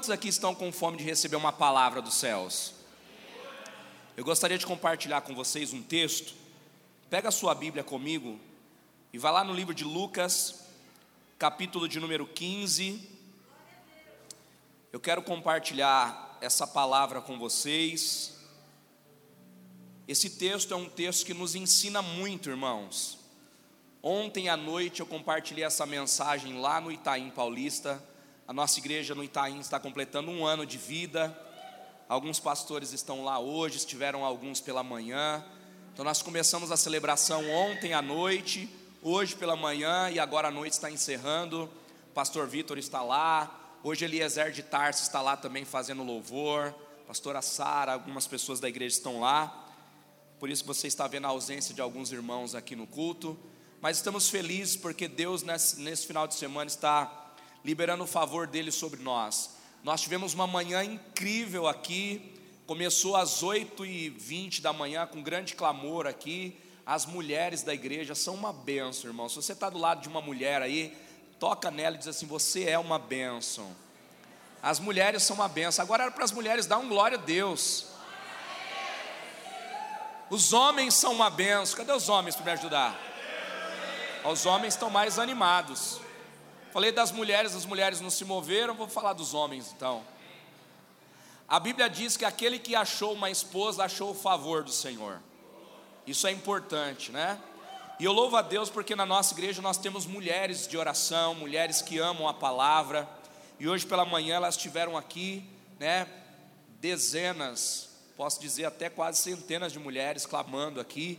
Quantos aqui estão com fome de receber uma palavra dos céus? Eu gostaria de compartilhar com vocês um texto. Pega a sua Bíblia comigo e vá lá no livro de Lucas, capítulo de número 15. Eu quero compartilhar essa palavra com vocês. Esse texto é um texto que nos ensina muito, irmãos. Ontem à noite eu compartilhei essa mensagem lá no Itaim Paulista. A nossa igreja no Itaim está completando um ano de vida. Alguns pastores estão lá hoje, estiveram alguns pela manhã. Então nós começamos a celebração ontem à noite, hoje pela manhã e agora à noite está encerrando. O pastor Vitor está lá. Hoje Eliezer de Tarso está lá também fazendo louvor. Pastora Sara, algumas pessoas da igreja estão lá. Por isso você está vendo a ausência de alguns irmãos aqui no culto. Mas estamos felizes porque Deus nesse, nesse final de semana está liberando o favor dele sobre nós. Nós tivemos uma manhã incrível aqui, começou às 8h20 da manhã com grande clamor aqui. As mulheres da igreja são uma benção, irmão. Se você está do lado de uma mulher aí, toca nela e diz assim: Você é uma benção. As mulheres são uma benção. Agora era para as mulheres dar um glória a Deus. Os homens são uma benção. Cadê os homens para me ajudar? Os homens estão mais animados. Falei das mulheres, as mulheres não se moveram, vou falar dos homens então. A Bíblia diz que aquele que achou uma esposa achou o favor do Senhor. Isso é importante, né? E eu louvo a Deus porque na nossa igreja nós temos mulheres de oração, mulheres que amam a palavra. E hoje pela manhã elas estiveram aqui, né? Dezenas, posso dizer até quase centenas de mulheres clamando aqui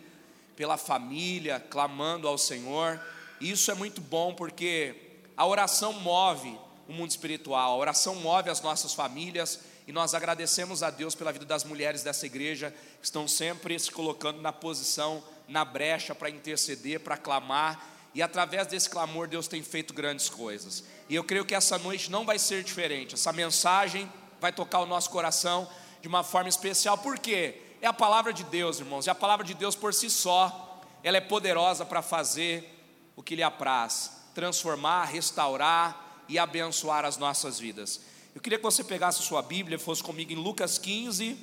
pela família, clamando ao Senhor. E isso é muito bom porque a oração move o mundo espiritual, a oração move as nossas famílias e nós agradecemos a Deus pela vida das mulheres dessa igreja que estão sempre se colocando na posição, na brecha para interceder, para clamar e através desse clamor Deus tem feito grandes coisas. E eu creio que essa noite não vai ser diferente. Essa mensagem vai tocar o nosso coração de uma forma especial. Por quê? É a palavra de Deus, irmãos. E a palavra de Deus por si só, ela é poderosa para fazer o que lhe apraz transformar, restaurar e abençoar as nossas vidas. Eu queria que você pegasse sua Bíblia e fosse comigo em Lucas 15.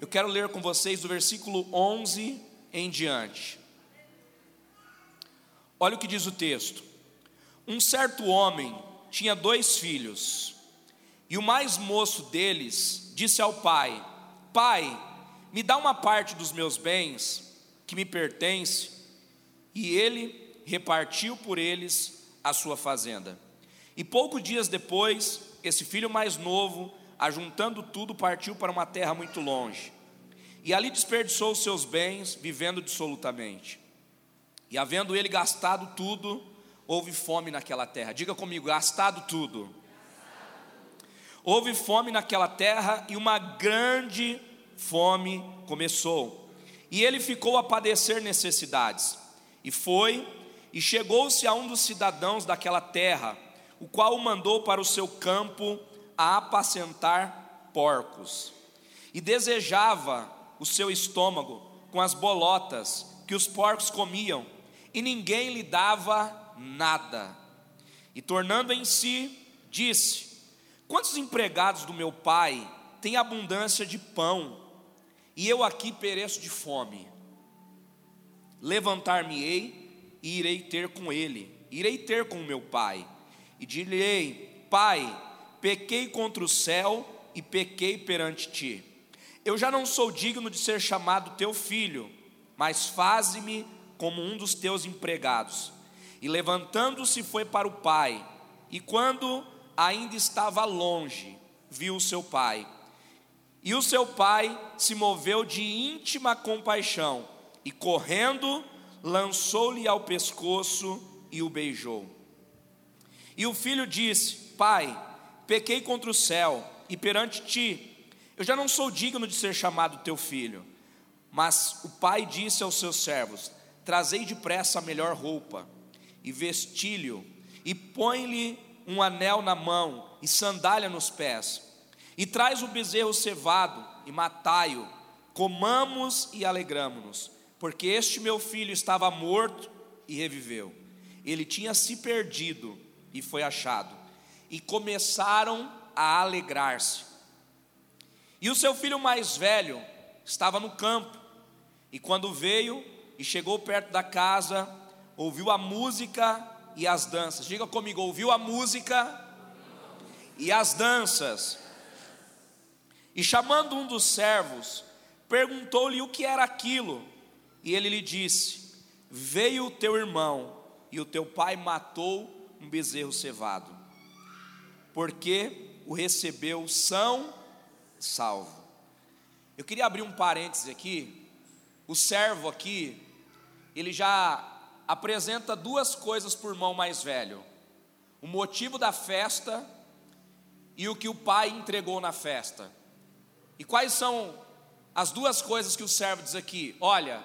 Eu quero ler com vocês do versículo 11 em diante. Olha o que diz o texto. Um certo homem tinha dois filhos, e o mais moço deles disse ao pai: Pai, me dá uma parte dos meus bens que me pertence. E ele repartiu por eles a sua fazenda. E poucos dias depois, esse filho mais novo, ajuntando tudo, partiu para uma terra muito longe. E ali desperdiçou os seus bens, vivendo dissolutamente. E havendo ele gastado tudo, houve fome naquela terra. Diga comigo, gastado tudo. Houve fome naquela terra e uma grande fome começou. E ele ficou a padecer necessidades. E foi e chegou-se a um dos cidadãos daquela terra, o qual o mandou para o seu campo a apacentar porcos. E desejava o seu estômago com as bolotas que os porcos comiam, e ninguém lhe dava nada. E tornando em si, disse: Quantos empregados do meu pai têm abundância de pão, e eu aqui pereço de fome? Levantar-me-ei e irei ter com ele, irei ter com meu pai, e direi: Pai, pequei contra o céu e pequei perante ti. Eu já não sou digno de ser chamado teu filho, mas faze-me como um dos teus empregados. E levantando-se foi para o pai, e quando ainda estava longe, viu o seu pai. E o seu pai se moveu de íntima compaixão, e correndo, lançou-lhe ao pescoço e o beijou. E o filho disse: Pai, pequei contra o céu e perante ti, eu já não sou digno de ser chamado teu filho. Mas o pai disse aos seus servos: Trazei depressa a melhor roupa e vestilho, e põe-lhe um anel na mão e sandália nos pés, e traz o bezerro cevado e matai-o, comamos e alegramo-nos porque este meu filho estava morto e reviveu. Ele tinha se perdido e foi achado. e começaram a alegrar-se. E o seu filho mais velho estava no campo, e quando veio e chegou perto da casa, ouviu a música e as danças. Diga comigo, ouviu a música e as danças. E chamando um dos servos, perguntou-lhe o que era aquilo. E ele lhe disse: Veio o teu irmão, e o teu pai matou um bezerro cevado, porque o recebeu são salvo. Eu queria abrir um parêntese aqui. O servo aqui, ele já apresenta duas coisas por irmão mais velho: o motivo da festa e o que o pai entregou na festa. E quais são as duas coisas que o servo diz aqui? Olha,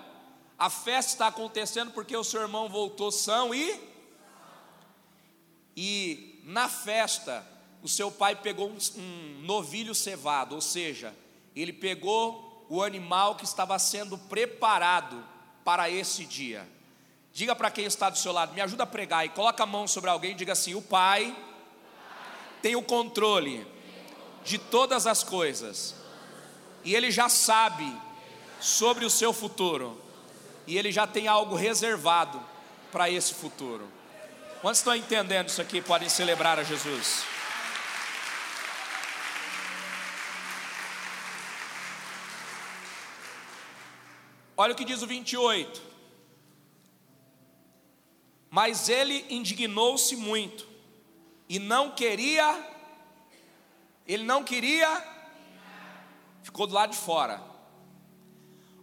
a festa está acontecendo porque o seu irmão voltou são e e na festa o seu pai pegou um, um novilho cevado, ou seja, ele pegou o animal que estava sendo preparado para esse dia. Diga para quem está do seu lado, me ajuda a pregar e coloca a mão sobre alguém e diga assim: o pai tem o controle de todas as coisas, e ele já sabe sobre o seu futuro, e ele já tem algo reservado para esse futuro. Quantos estão entendendo isso aqui? Podem celebrar a Jesus. Olha o que diz o 28. Mas ele indignou-se muito e não queria, ele não queria, ficou do lado de fora.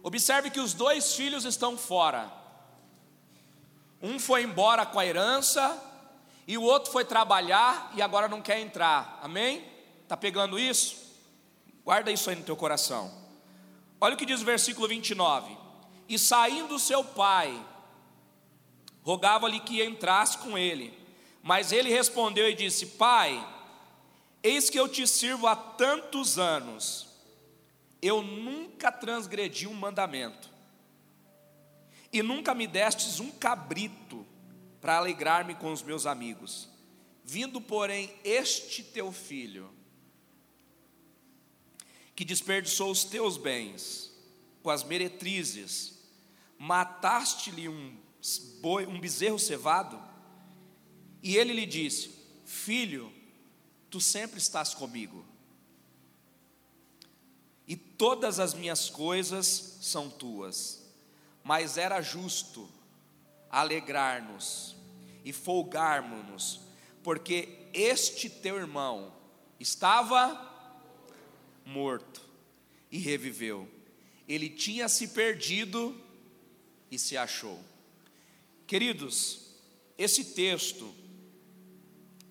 Observe que os dois filhos estão fora. Um foi embora com a herança e o outro foi trabalhar e agora não quer entrar. Amém? Tá pegando isso? Guarda isso aí no teu coração. Olha o que diz o versículo 29. E saindo seu pai, rogava-lhe que entrasse com ele. Mas ele respondeu e disse: Pai, eis que eu te sirvo há tantos anos, eu nunca transgredi um mandamento, e nunca me destes um cabrito para alegrar-me com os meus amigos. Vindo, porém, este teu filho, que desperdiçou os teus bens com as meretrizes, mataste-lhe um, boi, um bezerro cevado? E ele lhe disse: Filho, tu sempre estás comigo, todas as minhas coisas são tuas, mas era justo alegrar-nos e folgarmos-nos, porque este teu irmão estava morto e reviveu, ele tinha se perdido e se achou. Queridos, esse texto,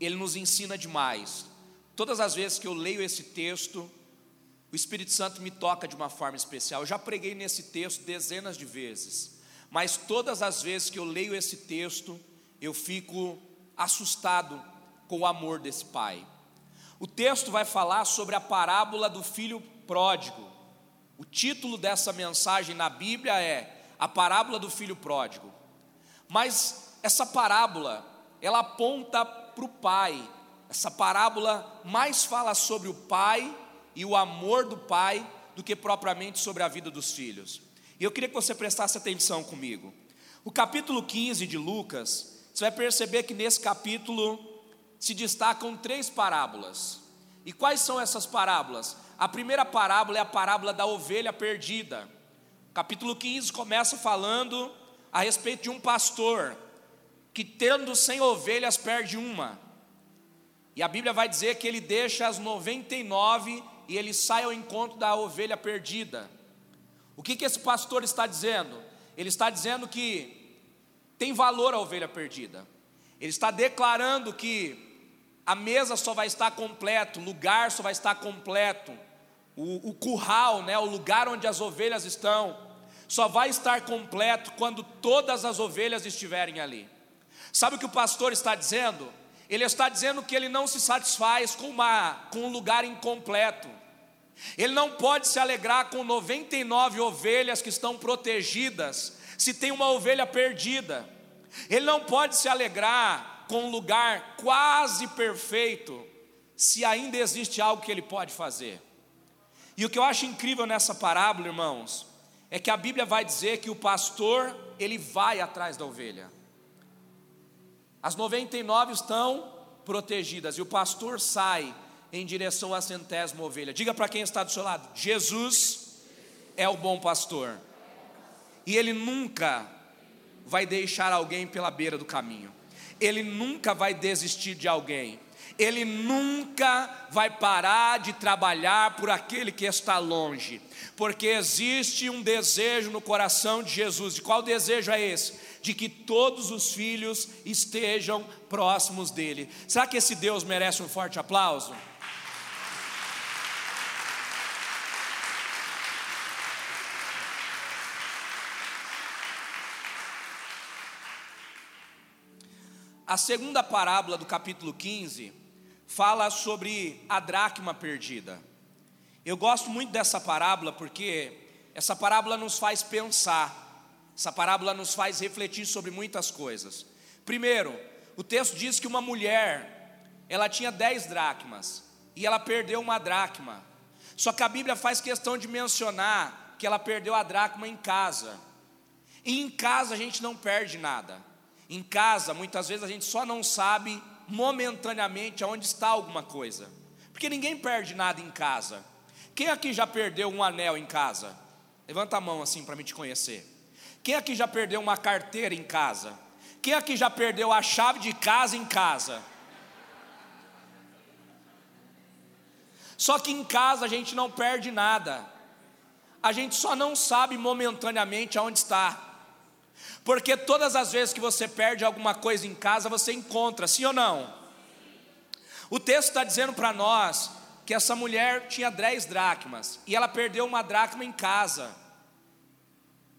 ele nos ensina demais. Todas as vezes que eu leio esse texto, o Espírito Santo me toca de uma forma especial. Eu já preguei nesse texto dezenas de vezes, mas todas as vezes que eu leio esse texto, eu fico assustado com o amor desse pai. O texto vai falar sobre a parábola do filho pródigo. O título dessa mensagem na Bíblia é a parábola do filho pródigo. Mas essa parábola, ela aponta para o pai. Essa parábola mais fala sobre o pai e o amor do pai do que propriamente sobre a vida dos filhos. E eu queria que você prestasse atenção comigo. O capítulo 15 de Lucas, você vai perceber que nesse capítulo se destacam três parábolas. E quais são essas parábolas? A primeira parábola é a parábola da ovelha perdida. Capítulo 15 começa falando a respeito de um pastor que, tendo cem ovelhas, perde uma. E a Bíblia vai dizer que ele deixa as 99 e ele sai ao encontro da ovelha perdida. O que, que esse pastor está dizendo? Ele está dizendo que tem valor a ovelha perdida. Ele está declarando que a mesa só vai estar completo, o lugar só vai estar completo o, o curral, né, o lugar onde as ovelhas estão, só vai estar completo quando todas as ovelhas estiverem ali. Sabe o que o pastor está dizendo? Ele está dizendo que ele não se satisfaz com, uma, com um lugar incompleto. Ele não pode se alegrar com 99 ovelhas que estão protegidas, se tem uma ovelha perdida. Ele não pode se alegrar com um lugar quase perfeito, se ainda existe algo que ele pode fazer. E o que eu acho incrível nessa parábola, irmãos, é que a Bíblia vai dizer que o pastor, ele vai atrás da ovelha. As 99 estão protegidas e o pastor sai em direção à centésima ovelha. Diga para quem está do seu lado: Jesus é o bom pastor. E ele nunca vai deixar alguém pela beira do caminho. Ele nunca vai desistir de alguém. Ele nunca vai parar de trabalhar por aquele que está longe, porque existe um desejo no coração de Jesus. E qual desejo é esse? De que todos os filhos estejam próximos dele. Será que esse Deus merece um forte aplauso? A segunda parábola do capítulo 15 fala sobre a dracma perdida. Eu gosto muito dessa parábola porque essa parábola nos faz pensar, essa parábola nos faz refletir sobre muitas coisas. Primeiro, o texto diz que uma mulher, ela tinha dez dracmas e ela perdeu uma dracma. Só que a Bíblia faz questão de mencionar que ela perdeu a dracma em casa. E em casa a gente não perde nada. Em casa, muitas vezes a gente só não sabe momentaneamente aonde está alguma coisa, porque ninguém perde nada em casa. Quem aqui já perdeu um anel em casa? Levanta a mão assim para me te conhecer. Quem aqui já perdeu uma carteira em casa? Quem aqui já perdeu a chave de casa em casa? Só que em casa a gente não perde nada. A gente só não sabe momentaneamente aonde está. Porque todas as vezes que você perde alguma coisa em casa, você encontra, sim ou não? O texto está dizendo para nós que essa mulher tinha dez dracmas e ela perdeu uma dracma em casa.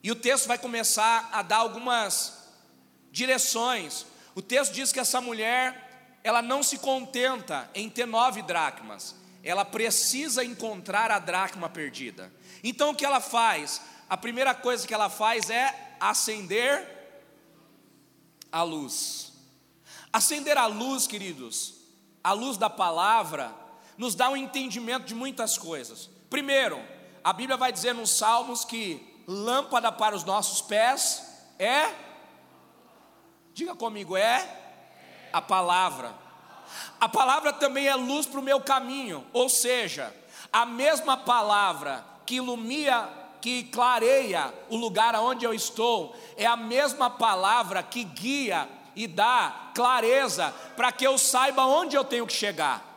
E o texto vai começar a dar algumas direções. O texto diz que essa mulher, ela não se contenta em ter nove dracmas, ela precisa encontrar a dracma perdida. Então o que ela faz? A primeira coisa que ela faz é acender a luz. Acender a luz, queridos, a luz da palavra, nos dá um entendimento de muitas coisas. Primeiro, a Bíblia vai dizer nos Salmos que lâmpada para os nossos pés é, diga comigo, é a palavra. A palavra também é luz para o meu caminho, ou seja, a mesma palavra que ilumina que clareia o lugar aonde eu estou, é a mesma palavra que guia e dá clareza para que eu saiba onde eu tenho que chegar.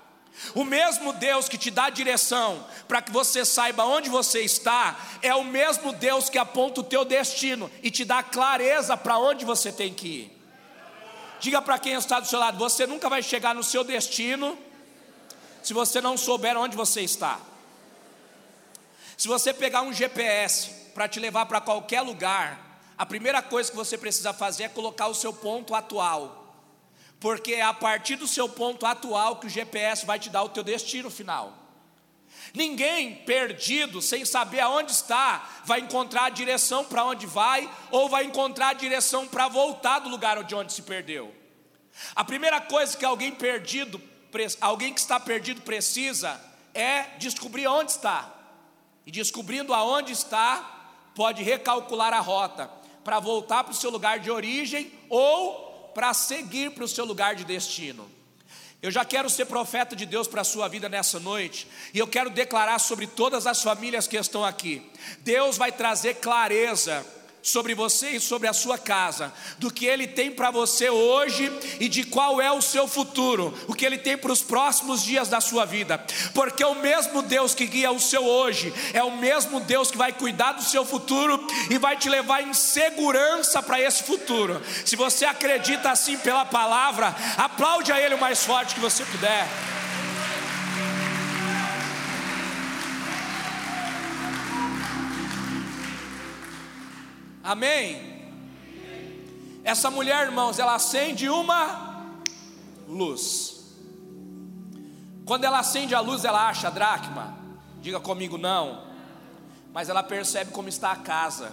O mesmo Deus que te dá direção para que você saiba onde você está, é o mesmo Deus que aponta o teu destino e te dá clareza para onde você tem que ir. Diga para quem está do seu lado: você nunca vai chegar no seu destino se você não souber onde você está. Se você pegar um GPS para te levar para qualquer lugar, a primeira coisa que você precisa fazer é colocar o seu ponto atual. Porque é a partir do seu ponto atual que o GPS vai te dar o teu destino final. Ninguém perdido, sem saber aonde está, vai encontrar a direção para onde vai, ou vai encontrar a direção para voltar do lugar de onde se perdeu. A primeira coisa que alguém perdido, alguém que está perdido precisa é descobrir onde está. E descobrindo aonde está, pode recalcular a rota para voltar para o seu lugar de origem ou para seguir para o seu lugar de destino. Eu já quero ser profeta de Deus para a sua vida nessa noite, e eu quero declarar sobre todas as famílias que estão aqui: Deus vai trazer clareza sobre você e sobre a sua casa, do que Ele tem para você hoje e de qual é o seu futuro, o que Ele tem para os próximos dias da sua vida, porque o mesmo Deus que guia o seu hoje é o mesmo Deus que vai cuidar do seu futuro e vai te levar em segurança para esse futuro. Se você acredita assim pela palavra, aplaude a Ele o mais forte que você puder. Amém? Essa mulher, irmãos, ela acende uma luz. Quando ela acende a luz, ela acha a dracma. Diga comigo, não. Mas ela percebe como está a casa.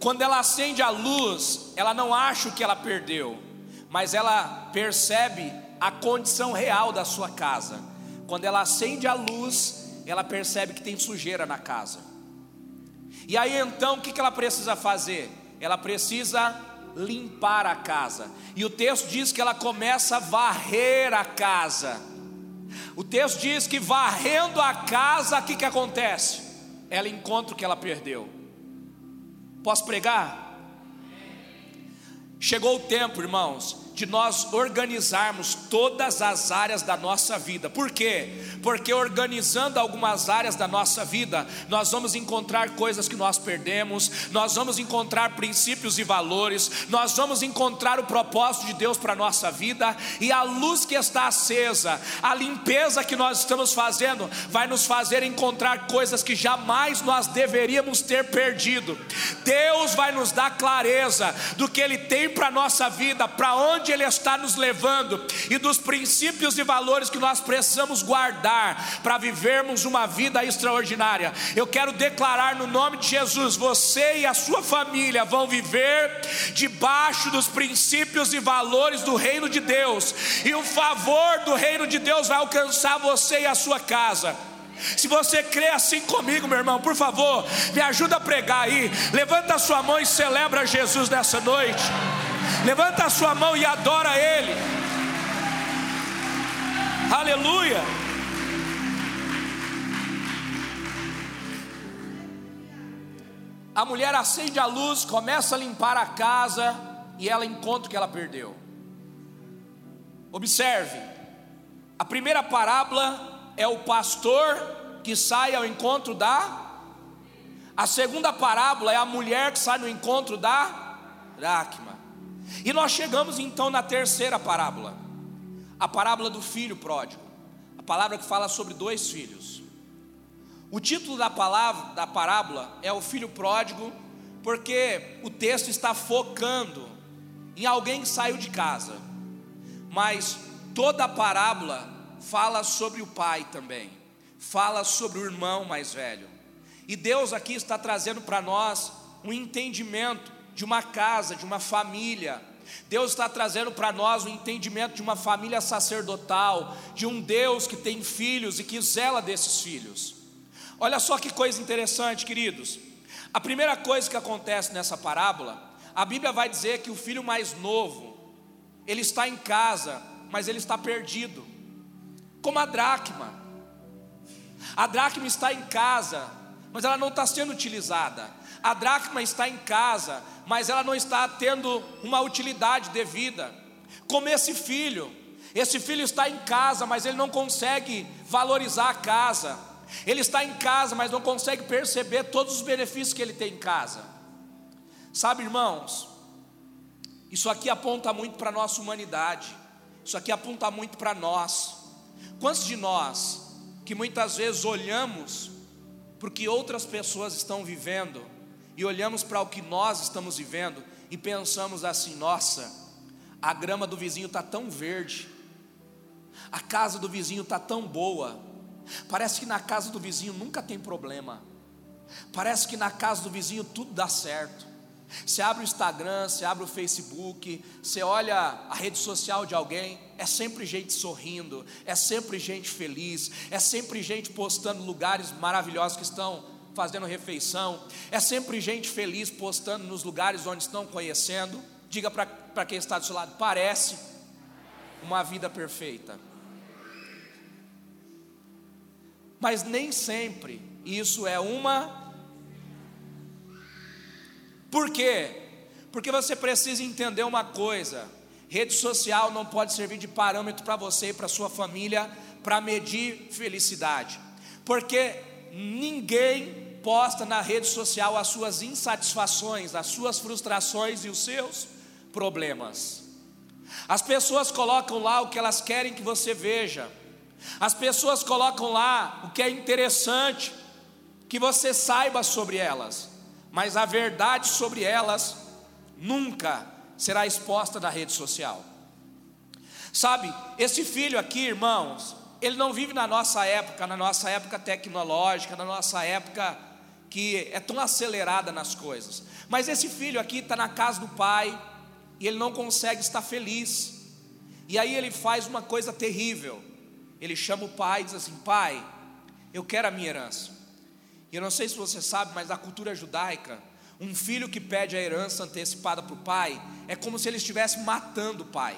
Quando ela acende a luz, ela não acha o que ela perdeu, mas ela percebe a condição real da sua casa. Quando ela acende a luz, ela percebe que tem sujeira na casa. E aí então o que ela precisa fazer? Ela precisa limpar a casa. E o texto diz que ela começa a varrer a casa. O texto diz que varrendo a casa, o que, que acontece? Ela encontra o que ela perdeu. Posso pregar? Chegou o tempo, irmãos, de nós organizarmos todas as áreas da nossa vida. Por quê? Porque organizando algumas áreas da nossa vida, nós vamos encontrar coisas que nós perdemos, nós vamos encontrar princípios e valores, nós vamos encontrar o propósito de Deus para a nossa vida, e a luz que está acesa, a limpeza que nós estamos fazendo, vai nos fazer encontrar coisas que jamais nós deveríamos ter perdido. Deus vai nos dar clareza do que Ele tem para a nossa vida, para onde Ele está nos levando e dos princípios e valores que nós precisamos guardar para vivermos uma vida extraordinária. Eu quero declarar no nome de Jesus: você e a sua família vão viver debaixo dos princípios e valores do reino de Deus, e o favor do reino de Deus vai alcançar você e a sua casa. Se você crê assim comigo, meu irmão, por favor, me ajuda a pregar aí. Levanta a sua mão e celebra Jesus nessa noite. Levanta a sua mão e adora Ele. Aleluia. A mulher acende a luz, começa a limpar a casa e ela encontra o que ela perdeu. Observe, a primeira parábola é o pastor que sai ao encontro da. A segunda parábola é a mulher que sai no encontro da dracma. E nós chegamos então na terceira parábola, a parábola do filho pródigo, a palavra que fala sobre dois filhos. O título da palavra da parábola é o filho pródigo, porque o texto está focando em alguém que saiu de casa. Mas toda a parábola fala sobre o pai também, fala sobre o irmão mais velho. E Deus aqui está trazendo para nós um entendimento de uma casa, de uma família. Deus está trazendo para nós o entendimento de uma família sacerdotal, de um Deus que tem filhos e que zela desses filhos. Olha só que coisa interessante, queridos. A primeira coisa que acontece nessa parábola, a Bíblia vai dizer que o filho mais novo, ele está em casa, mas ele está perdido, como a dracma. A dracma está em casa, mas ela não está sendo utilizada. A dracma está em casa, mas ela não está tendo uma utilidade devida. Como esse filho, esse filho está em casa, mas ele não consegue valorizar a casa. Ele está em casa, mas não consegue perceber todos os benefícios que ele tem em casa. Sabe, irmãos, isso aqui aponta muito para a nossa humanidade. Isso aqui aponta muito para nós. Quantos de nós que muitas vezes olhamos para o que outras pessoas estão vivendo e olhamos para o que nós estamos vivendo e pensamos assim: nossa, a grama do vizinho está tão verde, a casa do vizinho está tão boa, parece que na casa do vizinho nunca tem problema, parece que na casa do vizinho tudo dá certo. Você abre o Instagram, você abre o Facebook, você olha a rede social de alguém, é sempre gente sorrindo, é sempre gente feliz, é sempre gente postando lugares maravilhosos que estão fazendo refeição, é sempre gente feliz postando nos lugares onde estão conhecendo. Diga para quem está do seu lado: parece uma vida perfeita. Mas nem sempre isso é uma. Por quê? Porque você precisa entender uma coisa: rede social não pode servir de parâmetro para você e para sua família para medir felicidade, porque ninguém posta na rede social as suas insatisfações, as suas frustrações e os seus problemas. As pessoas colocam lá o que elas querem que você veja. As pessoas colocam lá o que é interessante que você saiba sobre elas, mas a verdade sobre elas nunca será exposta na rede social. Sabe, esse filho aqui, irmãos, ele não vive na nossa época, na nossa época tecnológica, na nossa época que é tão acelerada nas coisas. Mas esse filho aqui está na casa do pai e ele não consegue estar feliz. E aí ele faz uma coisa terrível. Ele chama o pai e diz assim: Pai, eu quero a minha herança. E eu não sei se você sabe, mas na cultura judaica, um filho que pede a herança antecipada para o pai é como se ele estivesse matando o pai.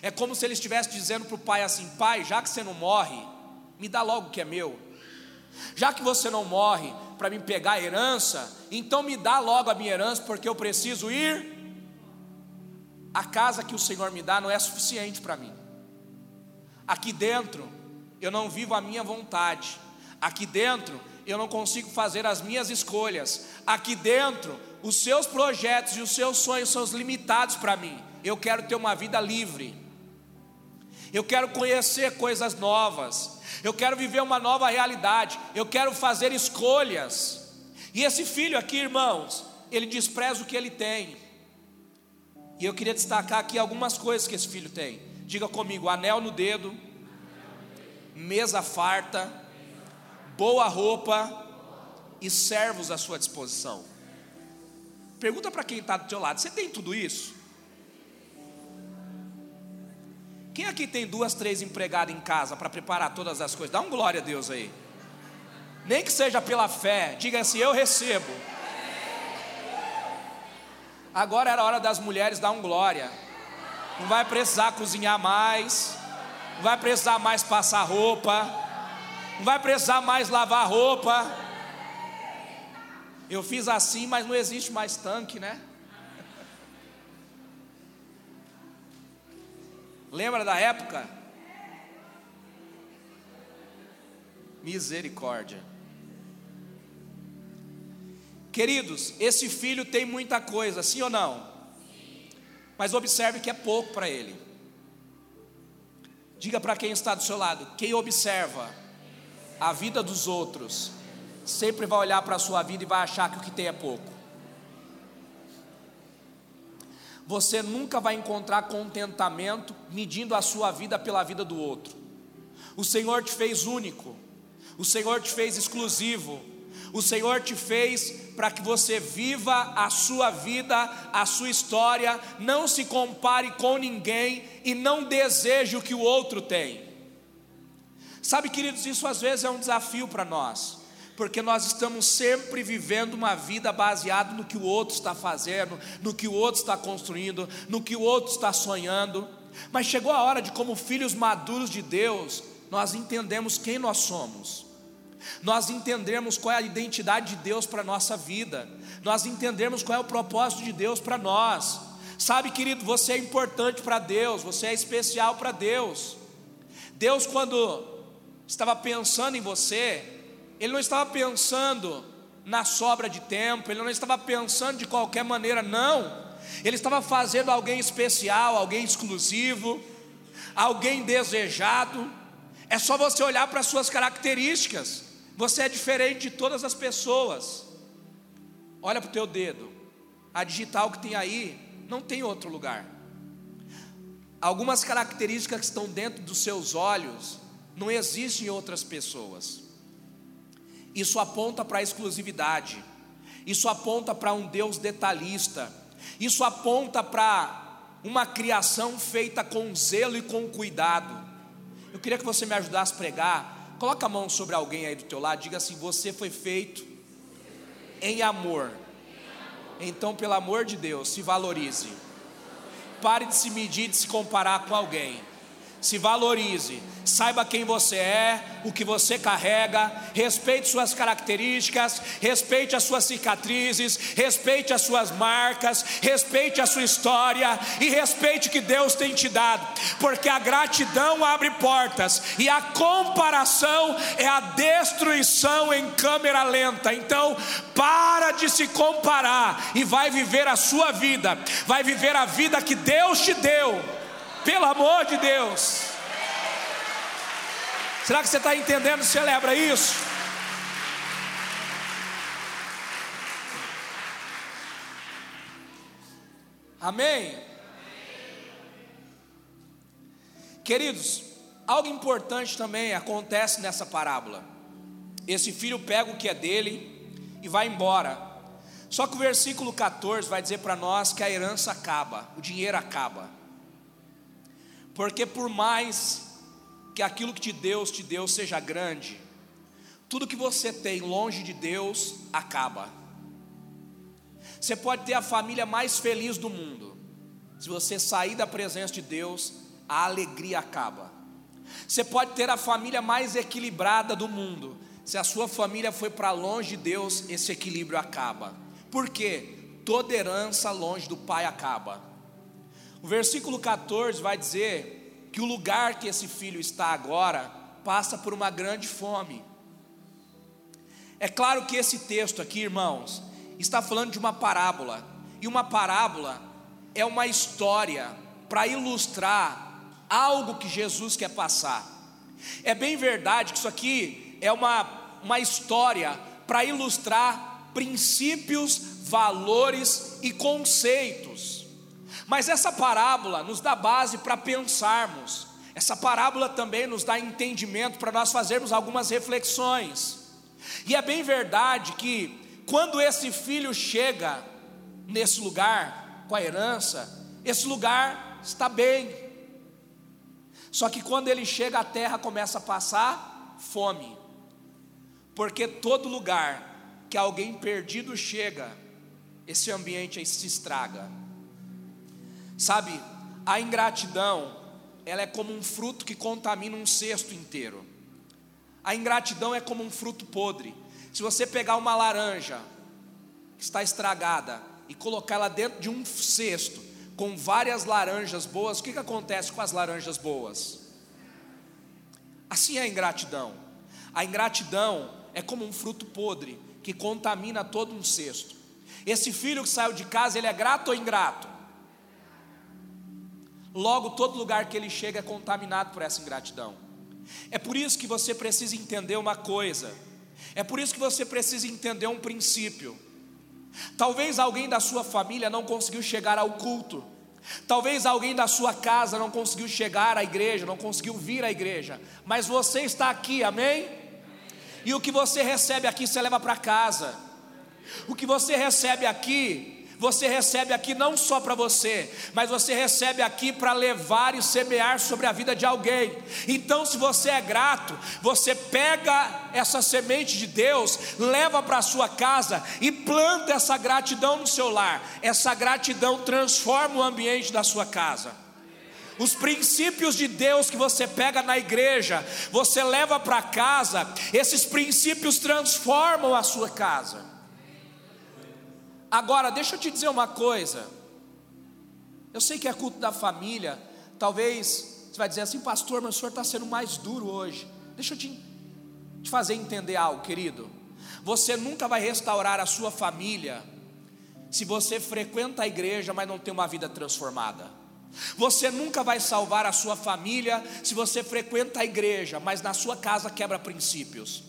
É como se ele estivesse dizendo para o pai assim: Pai, já que você não morre, me dá logo o que é meu. Já que você não morre para me pegar a herança, então me dá logo a minha herança, porque eu preciso ir. A casa que o Senhor me dá não é suficiente para mim. Aqui dentro, eu não vivo a minha vontade. Aqui dentro, eu não consigo fazer as minhas escolhas. Aqui dentro, os seus projetos e os seus sonhos são limitados para mim. Eu quero ter uma vida livre. Eu quero conhecer coisas novas. Eu quero viver uma nova realidade. Eu quero fazer escolhas. E esse filho aqui, irmãos, ele despreza o que ele tem. E eu queria destacar aqui algumas coisas que esse filho tem. Diga comigo: anel no dedo, mesa farta, boa roupa e servos à sua disposição. Pergunta para quem está do teu lado: você tem tudo isso? Quem aqui tem duas, três empregadas em casa para preparar todas as coisas? Dá um glória a Deus aí. Nem que seja pela fé, diga assim: Eu recebo. Agora era a hora das mulheres dar um glória. Não vai precisar cozinhar mais, não vai precisar mais passar roupa, não vai precisar mais lavar roupa. Eu fiz assim, mas não existe mais tanque, né? Lembra da época? Misericórdia. Queridos, esse filho tem muita coisa, sim ou não? Mas observe que é pouco para ele. Diga para quem está do seu lado: quem observa a vida dos outros, sempre vai olhar para a sua vida e vai achar que o que tem é pouco. você nunca vai encontrar contentamento medindo a sua vida pela vida do outro. O Senhor te fez único, o Senhor te fez exclusivo, o Senhor te fez para que você viva a sua vida, a sua história, não se compare com ninguém e não deseje o que o outro tem. Sabe, queridos, isso às vezes é um desafio para nós porque nós estamos sempre vivendo uma vida baseada no que o outro está fazendo, no que o outro está construindo, no que o outro está sonhando. Mas chegou a hora de, como filhos maduros de Deus, nós entendemos quem nós somos. Nós entendemos qual é a identidade de Deus para a nossa vida. Nós entendemos qual é o propósito de Deus para nós. Sabe, querido, você é importante para Deus, você é especial para Deus. Deus, quando estava pensando em você, ele não estava pensando na sobra de tempo, ele não estava pensando de qualquer maneira, não. Ele estava fazendo alguém especial, alguém exclusivo, alguém desejado. É só você olhar para as suas características. Você é diferente de todas as pessoas. Olha para o teu dedo. A digital que tem aí não tem outro lugar. Algumas características que estão dentro dos seus olhos não existem em outras pessoas. Isso aponta para a exclusividade, isso aponta para um Deus detalhista, isso aponta para uma criação feita com zelo e com cuidado. Eu queria que você me ajudasse a pregar. Coloca a mão sobre alguém aí do teu lado, diga assim: você foi feito em amor. Então, pelo amor de Deus, se valorize. Pare de se medir, de se comparar com alguém se valorize, saiba quem você é, o que você carrega, respeite suas características, respeite as suas cicatrizes, respeite as suas marcas, respeite a sua história e respeite o que Deus tem te dado, porque a gratidão abre portas e a comparação é a destruição em câmera lenta. Então, para de se comparar e vai viver a sua vida, vai viver a vida que Deus te deu pelo amor de Deus. Será que você está entendendo? Celebra isso. Amém? Queridos, algo importante também acontece nessa parábola. Esse filho pega o que é dele e vai embora. Só que o versículo 14 vai dizer para nós que a herança acaba, o dinheiro acaba. Porque por mais que aquilo que Deus te deu seja grande, tudo que você tem longe de Deus acaba. Você pode ter a família mais feliz do mundo, se você sair da presença de Deus, a alegria acaba. Você pode ter a família mais equilibrada do mundo, se a sua família foi para longe de Deus, esse equilíbrio acaba. Por quê? Toda herança longe do Pai acaba. O versículo 14 vai dizer que o lugar que esse filho está agora passa por uma grande fome. É claro que esse texto aqui, irmãos, está falando de uma parábola, e uma parábola é uma história para ilustrar algo que Jesus quer passar. É bem verdade que isso aqui é uma, uma história para ilustrar princípios, valores e conceitos. Mas essa parábola nos dá base para pensarmos. Essa parábola também nos dá entendimento para nós fazermos algumas reflexões. E é bem verdade que quando esse filho chega nesse lugar com a herança, esse lugar está bem. Só que quando ele chega à terra começa a passar fome. Porque todo lugar que alguém perdido chega, esse ambiente aí se estraga. Sabe, a ingratidão, ela é como um fruto que contamina um cesto inteiro. A ingratidão é como um fruto podre. Se você pegar uma laranja que está estragada e colocar ela dentro de um cesto com várias laranjas boas, o que, que acontece com as laranjas boas? Assim é a ingratidão. A ingratidão é como um fruto podre que contamina todo um cesto. Esse filho que saiu de casa, ele é grato ou ingrato? Logo, todo lugar que ele chega é contaminado por essa ingratidão. É por isso que você precisa entender uma coisa. É por isso que você precisa entender um princípio. Talvez alguém da sua família não conseguiu chegar ao culto. Talvez alguém da sua casa não conseguiu chegar à igreja, não conseguiu vir à igreja, mas você está aqui, amém? E o que você recebe aqui você leva para casa. O que você recebe aqui você recebe aqui não só para você, mas você recebe aqui para levar e semear sobre a vida de alguém. Então, se você é grato, você pega essa semente de Deus, leva para a sua casa e planta essa gratidão no seu lar. Essa gratidão transforma o ambiente da sua casa. Os princípios de Deus que você pega na igreja, você leva para casa, esses princípios transformam a sua casa. Agora, deixa eu te dizer uma coisa. Eu sei que é culto da família. Talvez você vai dizer assim, pastor, mas o senhor está sendo mais duro hoje. Deixa eu te, te fazer entender algo, querido. Você nunca vai restaurar a sua família se você frequenta a igreja, mas não tem uma vida transformada. Você nunca vai salvar a sua família se você frequenta a igreja, mas na sua casa quebra princípios.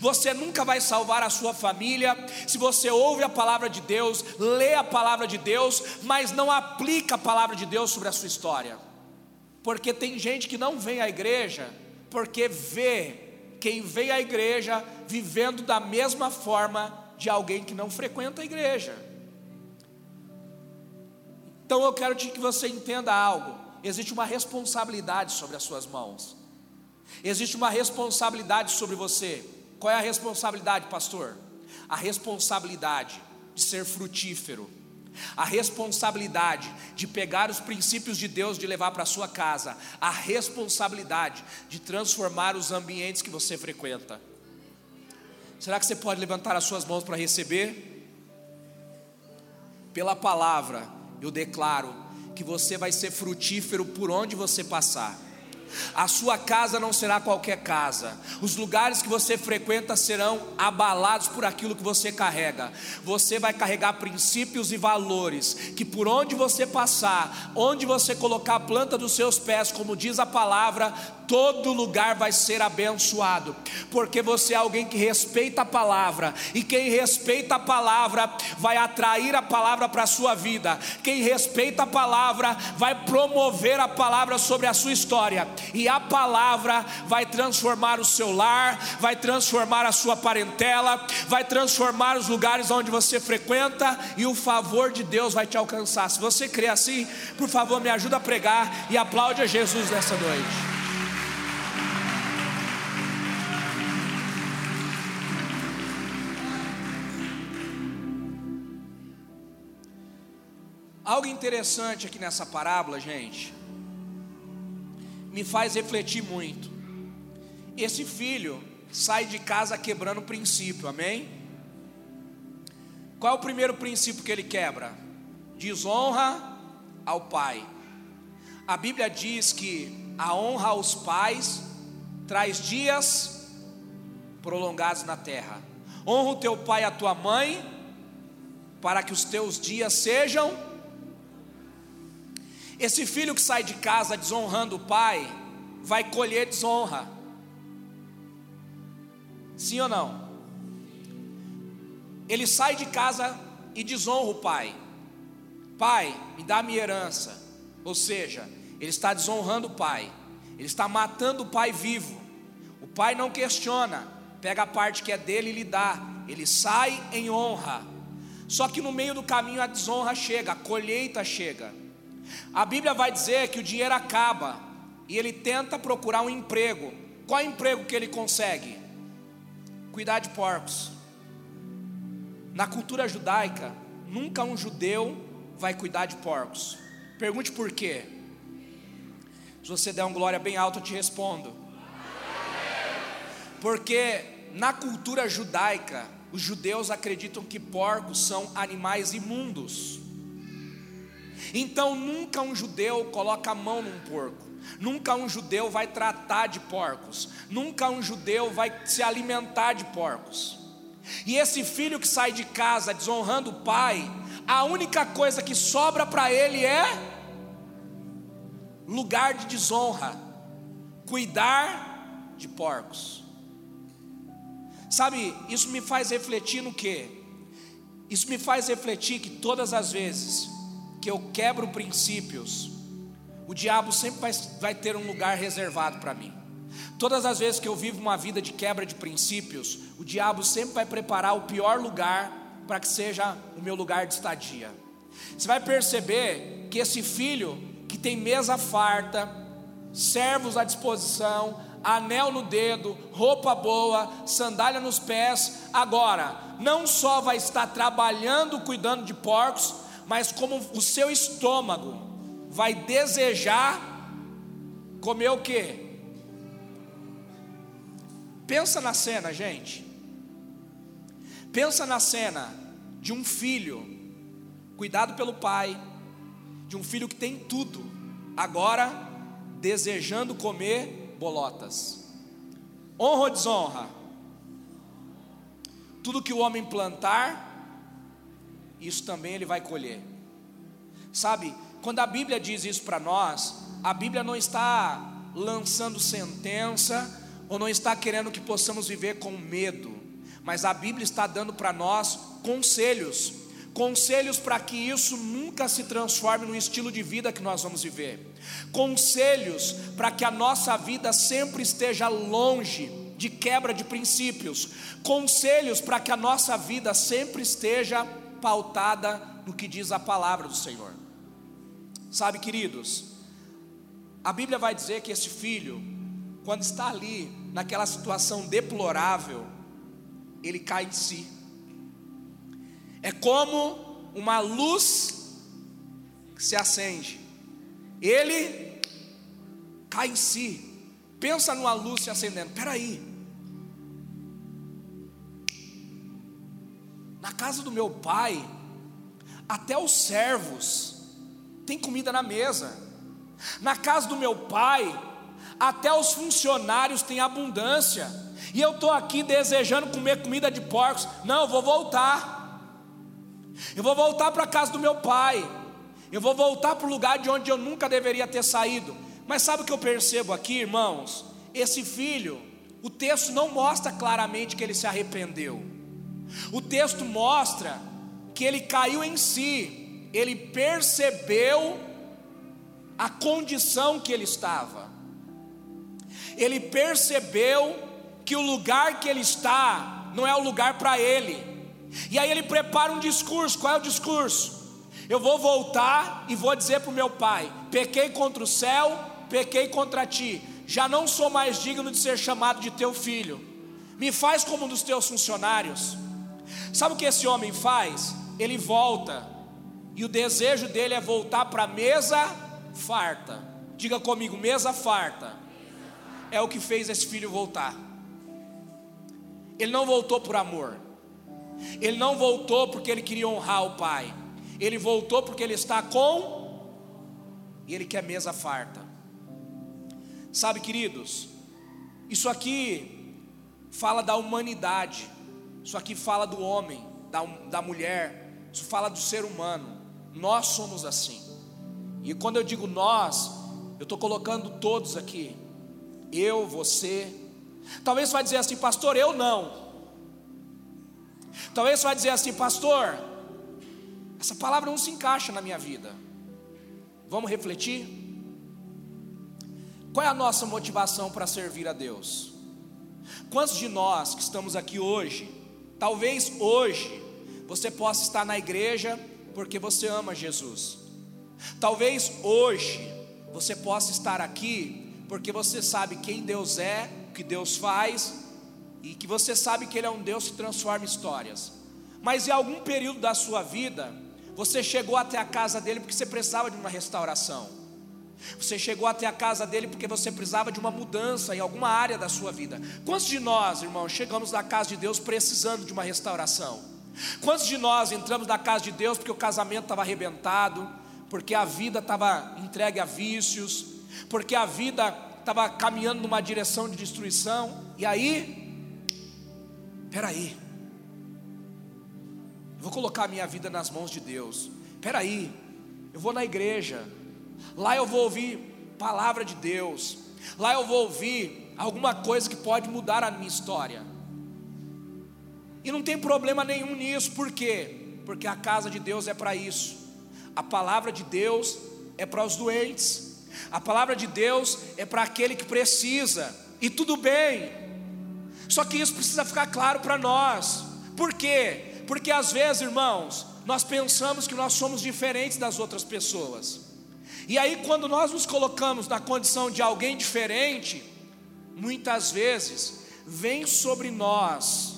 Você nunca vai salvar a sua família se você ouve a palavra de Deus, lê a palavra de Deus, mas não aplica a palavra de Deus sobre a sua história. Porque tem gente que não vem à igreja porque vê quem vem à igreja vivendo da mesma forma de alguém que não frequenta a igreja. Então eu quero que você entenda algo: existe uma responsabilidade sobre as suas mãos, existe uma responsabilidade sobre você. Qual é a responsabilidade, pastor? A responsabilidade de ser frutífero, a responsabilidade de pegar os princípios de Deus de levar para sua casa, a responsabilidade de transformar os ambientes que você frequenta. Será que você pode levantar as suas mãos para receber? Pela palavra, eu declaro que você vai ser frutífero por onde você passar. A sua casa não será qualquer casa. Os lugares que você frequenta serão abalados por aquilo que você carrega. Você vai carregar princípios e valores que por onde você passar, onde você colocar a planta dos seus pés, como diz a palavra, todo lugar vai ser abençoado, porque você é alguém que respeita a palavra, e quem respeita a palavra vai atrair a palavra para a sua vida, quem respeita a palavra vai promover a palavra sobre a sua história, e a palavra vai transformar o seu lar, vai transformar a sua parentela, vai transformar os lugares onde você frequenta, e o favor de Deus vai te alcançar. Se você crê assim, por favor, me ajuda a pregar e aplaude a Jesus nessa noite. Algo interessante aqui nessa parábola, gente, me faz refletir muito. Esse filho sai de casa quebrando o princípio, amém? Qual é o primeiro princípio que ele quebra? Desonra ao pai. A Bíblia diz que a honra aos pais traz dias prolongados na terra. Honra o teu pai e a tua mãe, para que os teus dias sejam esse filho que sai de casa desonrando o pai, vai colher desonra. Sim ou não? Ele sai de casa e desonra o pai. Pai, me dá minha herança. Ou seja, ele está desonrando o pai. Ele está matando o pai vivo. O pai não questiona, pega a parte que é dele e lhe dá. Ele sai em honra. Só que no meio do caminho a desonra chega, a colheita chega. A Bíblia vai dizer que o dinheiro acaba e ele tenta procurar um emprego. Qual emprego que ele consegue? Cuidar de porcos. Na cultura judaica, nunca um judeu vai cuidar de porcos. Pergunte por quê. Se você der um glória bem alto, eu te respondo. Porque na cultura judaica, os judeus acreditam que porcos são animais imundos. Então nunca um judeu coloca a mão num porco. Nunca um judeu vai tratar de porcos. Nunca um judeu vai se alimentar de porcos. E esse filho que sai de casa desonrando o pai, a única coisa que sobra para ele é lugar de desonra, cuidar de porcos. Sabe, isso me faz refletir no que? Isso me faz refletir que todas as vezes que eu quebro princípios, o diabo sempre vai, ter um lugar reservado para mim. Todas as vezes que eu vivo uma vida de quebra de princípios, o diabo sempre vai preparar o pior lugar para que seja o meu lugar de estadia. Você vai perceber que esse filho que tem mesa farta, servos à disposição, anel no dedo, roupa boa, sandália nos pés, agora não só vai estar trabalhando cuidando de porcos, mas como o seu estômago vai desejar comer o que? Pensa na cena, gente. Pensa na cena de um filho cuidado pelo pai, de um filho que tem tudo, agora desejando comer bolotas. Honra ou desonra? Tudo que o homem plantar, isso também ele vai colher. Sabe, quando a Bíblia diz isso para nós, a Bíblia não está lançando sentença ou não está querendo que possamos viver com medo, mas a Bíblia está dando para nós conselhos, conselhos para que isso nunca se transforme no estilo de vida que nós vamos viver, conselhos para que a nossa vida sempre esteja longe de quebra de princípios, conselhos para que a nossa vida sempre esteja pautada no que diz a palavra do Senhor. Sabe, queridos, a Bíblia vai dizer que esse filho, quando está ali, naquela situação deplorável, ele cai de si. É como uma luz que se acende. Ele cai em si. Pensa numa luz se acendendo. Espera aí. Casa do meu pai, até os servos têm comida na mesa. Na casa do meu pai, até os funcionários têm abundância. E eu estou aqui desejando comer comida de porcos. Não, eu vou voltar. Eu vou voltar para a casa do meu pai. Eu vou voltar para o lugar de onde eu nunca deveria ter saído. Mas sabe o que eu percebo aqui, irmãos? Esse filho, o texto não mostra claramente que ele se arrependeu. O texto mostra que ele caiu em si, ele percebeu a condição que ele estava. Ele percebeu que o lugar que ele está não é o lugar para ele. E aí ele prepara um discurso. Qual é o discurso? Eu vou voltar e vou dizer para o meu pai: pequei contra o céu, pequei contra ti. Já não sou mais digno de ser chamado de teu filho. Me faz como um dos teus funcionários. Sabe o que esse homem faz? Ele volta, e o desejo dele é voltar para a mesa farta. Diga comigo, mesa farta. É o que fez esse filho voltar. Ele não voltou por amor. Ele não voltou porque ele queria honrar o pai. Ele voltou porque ele está com e ele quer mesa farta. Sabe, queridos, isso aqui fala da humanidade. Isso aqui fala do homem, da, da mulher. Isso fala do ser humano. Nós somos assim. E quando eu digo nós, eu estou colocando todos aqui. Eu, você. Talvez você vai dizer assim, pastor, eu não. Talvez você vai dizer assim, pastor, essa palavra não se encaixa na minha vida. Vamos refletir? Qual é a nossa motivação para servir a Deus? Quantos de nós que estamos aqui hoje, talvez hoje, você possa estar na igreja porque você ama Jesus. Talvez hoje você possa estar aqui porque você sabe quem Deus é, o que Deus faz e que você sabe que Ele é um Deus que transforma histórias. Mas em algum período da sua vida, você chegou até a casa dele porque você precisava de uma restauração. Você chegou até a casa dele porque você precisava de uma mudança em alguma área da sua vida. Quantos de nós, irmãos, chegamos na casa de Deus precisando de uma restauração? Quantos de nós entramos na casa de Deus porque o casamento estava arrebentado, porque a vida estava entregue a vícios, porque a vida estava caminhando numa direção de destruição, e aí, peraí, vou colocar a minha vida nas mãos de Deus, peraí, eu vou na igreja, lá eu vou ouvir palavra de Deus, lá eu vou ouvir alguma coisa que pode mudar a minha história, e não tem problema nenhum nisso, por quê? Porque a casa de Deus é para isso. A palavra de Deus é para os doentes. A palavra de Deus é para aquele que precisa. E tudo bem. Só que isso precisa ficar claro para nós. Por quê? Porque às vezes, irmãos, nós pensamos que nós somos diferentes das outras pessoas. E aí, quando nós nos colocamos na condição de alguém diferente, muitas vezes vem sobre nós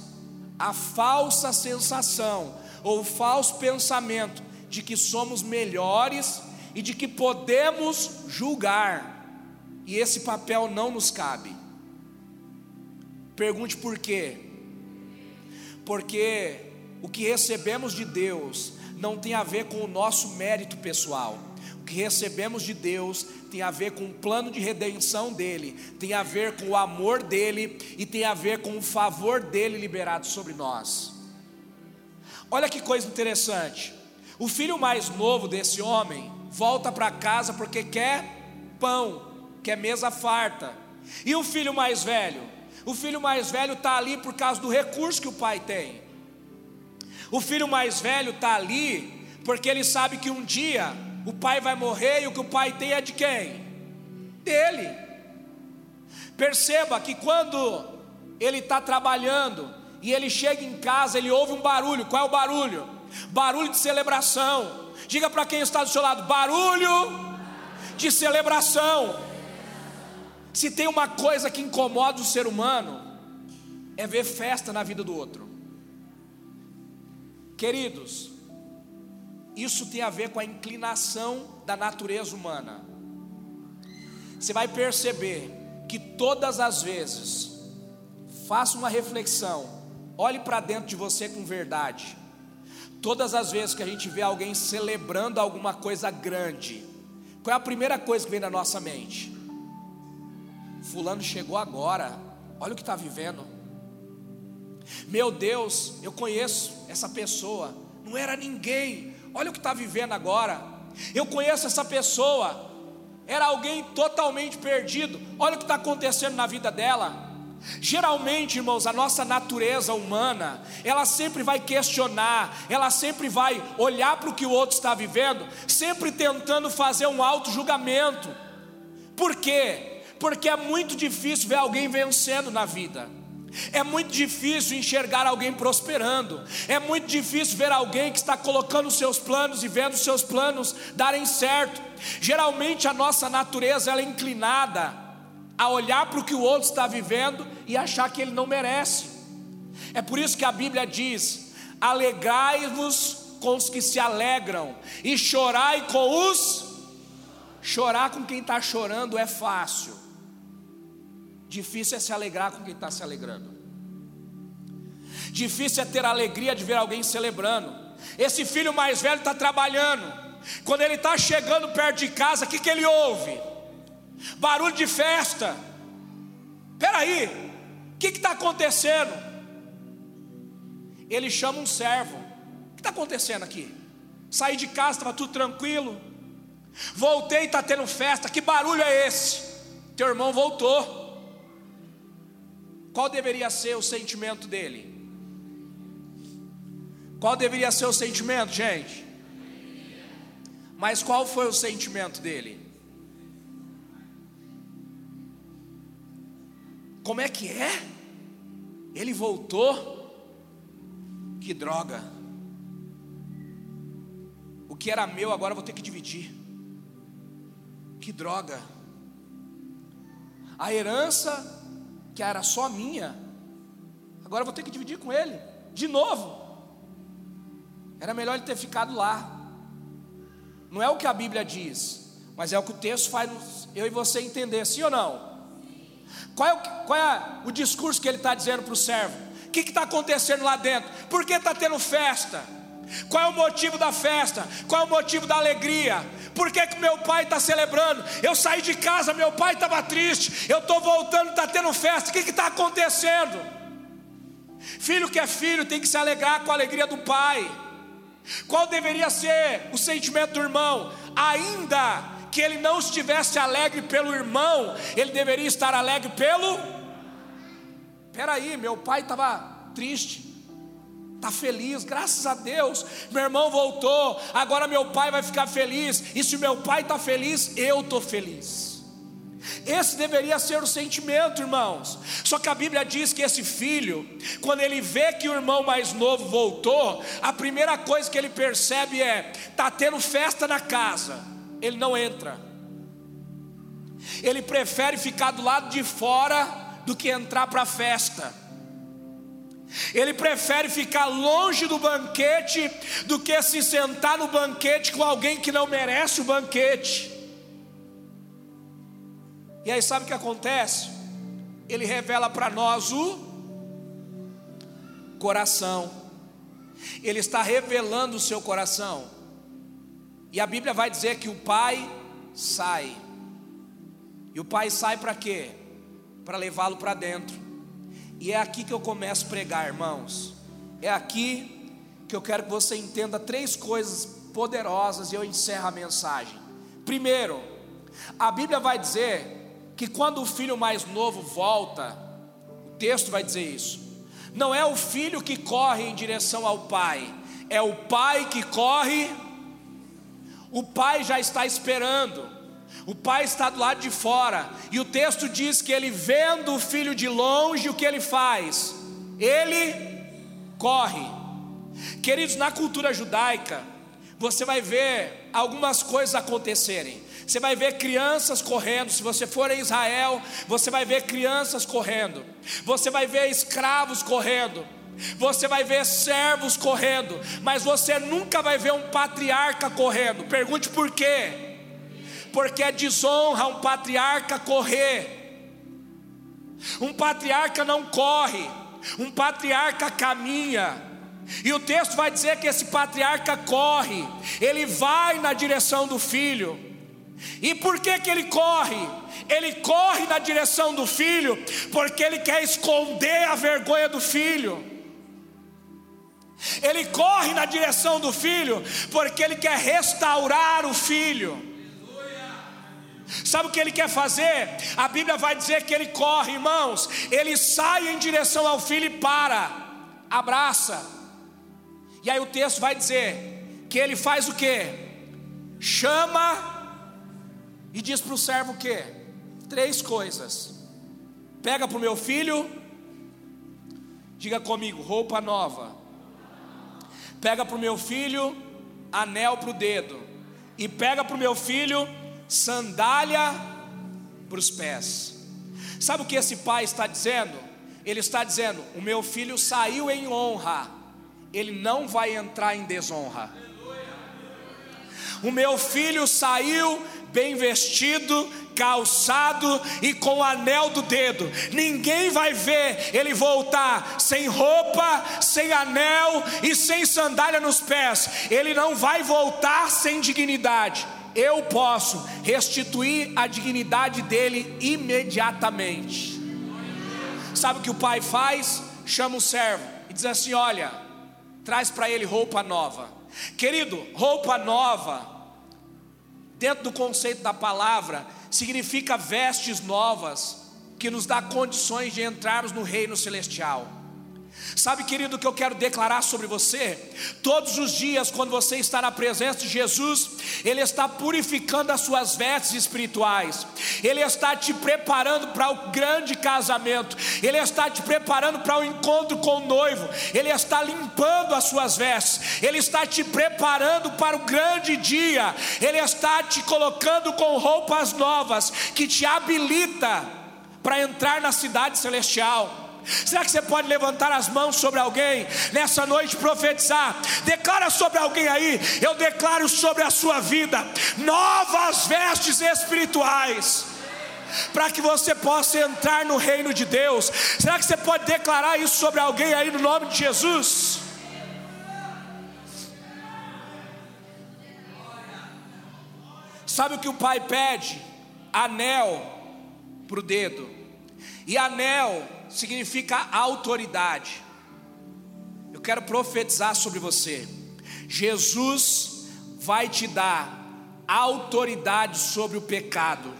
a falsa sensação ou falso pensamento de que somos melhores e de que podemos julgar, e esse papel não nos cabe. Pergunte por quê? Porque o que recebemos de Deus não tem a ver com o nosso mérito pessoal. Que recebemos de Deus tem a ver com o plano de redenção dele, tem a ver com o amor dele e tem a ver com o favor dele liberado sobre nós. Olha que coisa interessante. O filho mais novo desse homem volta para casa porque quer pão, quer mesa farta. E o filho mais velho? O filho mais velho está ali por causa do recurso que o pai tem. O filho mais velho está ali porque ele sabe que um dia o pai vai morrer e o que o pai tem é de quem? Dele. Perceba que quando ele está trabalhando e ele chega em casa, ele ouve um barulho. Qual é o barulho? Barulho de celebração. Diga para quem está do seu lado: barulho de celebração. Se tem uma coisa que incomoda o ser humano, é ver festa na vida do outro. Queridos, isso tem a ver com a inclinação da natureza humana. Você vai perceber que todas as vezes, faça uma reflexão, olhe para dentro de você com verdade. Todas as vezes que a gente vê alguém celebrando alguma coisa grande, qual é a primeira coisa que vem na nossa mente? Fulano chegou agora, olha o que está vivendo. Meu Deus, eu conheço essa pessoa, não era ninguém, olha o que está vivendo agora. Eu conheço essa pessoa, era alguém totalmente perdido. Olha o que está acontecendo na vida dela. Geralmente, irmãos, a nossa natureza humana, ela sempre vai questionar, ela sempre vai olhar para o que o outro está vivendo, sempre tentando fazer um auto-julgamento. Por quê? Porque é muito difícil ver alguém vencendo na vida. É muito difícil enxergar alguém prosperando. É muito difícil ver alguém que está colocando seus planos e vendo seus planos darem certo. Geralmente a nossa natureza é inclinada a olhar para o que o outro está vivendo e achar que ele não merece. É por isso que a Bíblia diz: alegrai-vos com os que se alegram, e chorai com os. Chorar com quem está chorando é fácil, difícil é se alegrar com quem está se alegrando. Difícil é ter a alegria de ver alguém celebrando. Esse filho mais velho está trabalhando. Quando ele está chegando perto de casa, o que, que ele ouve? Barulho de festa. Peraí, o que está acontecendo? Ele chama um servo. O que está acontecendo aqui? Saí de casa, estava tudo tranquilo. Voltei, está tendo festa. Que barulho é esse? Teu irmão voltou. Qual deveria ser o sentimento dele? Qual deveria ser o sentimento, gente? Mas qual foi o sentimento dele? Como é que é? Ele voltou. Que droga. O que era meu agora vou ter que dividir. Que droga. A herança que era só minha, agora vou ter que dividir com ele, de novo. Era melhor ele ter ficado lá. Não é o que a Bíblia diz, mas é o que o texto faz eu e você entender, sim ou não? Qual é o, qual é o discurso que ele está dizendo para o servo? O que está acontecendo lá dentro? Por que está tendo festa? Qual é o motivo da festa? Qual é o motivo da alegria? Por que, que meu pai está celebrando? Eu saí de casa, meu pai estava triste. Eu estou voltando, está tendo festa. O que está acontecendo? Filho que é filho tem que se alegrar com a alegria do pai. Qual deveria ser o sentimento do irmão? Ainda que ele não estivesse alegre pelo irmão, ele deveria estar alegre pelo. Peraí, meu pai estava triste está feliz, graças a Deus, meu irmão voltou, agora meu pai vai ficar feliz, e se meu pai está feliz, eu estou feliz. Esse deveria ser o sentimento, irmãos. Só que a Bíblia diz que esse filho, quando ele vê que o irmão mais novo voltou, a primeira coisa que ele percebe é: está tendo festa na casa, ele não entra. Ele prefere ficar do lado de fora do que entrar para a festa. Ele prefere ficar longe do banquete do que se sentar no banquete com alguém que não merece o banquete. E aí sabe o que acontece? Ele revela para nós o coração. Ele está revelando o seu coração. E a Bíblia vai dizer que o pai sai. E o pai sai para quê? Para levá-lo para dentro. E é aqui que eu começo a pregar, irmãos. É aqui que eu quero que você entenda três coisas poderosas e eu encerro a mensagem. Primeiro, a Bíblia vai dizer que quando o filho mais novo volta, o texto vai dizer isso. Não é o filho que corre em direção ao pai, é o pai que corre. O pai já está esperando. O pai está do lado de fora, e o texto diz que ele, vendo o filho de longe, o que ele faz? Ele corre. Queridos, na cultura judaica, você vai ver algumas coisas acontecerem. Você vai ver crianças correndo. Se você for em Israel, você vai ver crianças correndo. Você vai ver escravos correndo. Você vai ver servos correndo, mas você nunca vai ver um patriarca correndo. Pergunte por quê? Porque é desonra um patriarca correr. Um patriarca não corre, um patriarca caminha. E o texto vai dizer que esse patriarca corre, ele vai na direção do filho. E por que que ele corre? Ele corre na direção do filho, porque ele quer esconder a vergonha do filho. Ele corre na direção do filho, porque ele quer restaurar o filho. Sabe o que ele quer fazer? A Bíblia vai dizer que ele corre, irmãos. Ele sai em direção ao filho e para, abraça. E aí o texto vai dizer que ele faz o que? Chama e diz para o servo o que? Três coisas. Pega para o meu filho, diga comigo, roupa nova. Pega para o meu filho, anel para o dedo. E pega para o meu filho, sandália para os pés. Sabe o que esse pai está dizendo? Ele está dizendo: O meu filho saiu em honra, ele não vai entrar em desonra. O meu filho saiu bem vestido, calçado e com anel do dedo. Ninguém vai ver ele voltar sem roupa, sem anel e sem sandália nos pés. Ele não vai voltar sem dignidade eu posso restituir a dignidade dele imediatamente. Sabe o que o pai faz? Chama o servo e diz assim: Olha, traz para ele roupa nova. Querido, roupa nova, dentro do conceito da palavra, significa vestes novas, que nos dá condições de entrarmos no reino celestial. Sabe, querido, o que eu quero declarar sobre você? Todos os dias, quando você está na presença de Jesus, Ele está purificando as suas vestes espirituais, Ele está te preparando para o grande casamento, Ele está te preparando para o encontro com o noivo, Ele está limpando as suas vestes, Ele está te preparando para o grande dia, Ele está te colocando com roupas novas que te habilita para entrar na cidade celestial. Será que você pode levantar as mãos sobre alguém nessa noite profetizar? Declara sobre alguém aí, eu declaro sobre a sua vida novas vestes espirituais. Para que você possa entrar no reino de Deus, será que você pode declarar isso sobre alguém aí no nome de Jesus? Sabe o que o pai pede? Anel para o dedo, e anel significa autoridade. Eu quero profetizar sobre você. Jesus vai te dar autoridade sobre o pecado.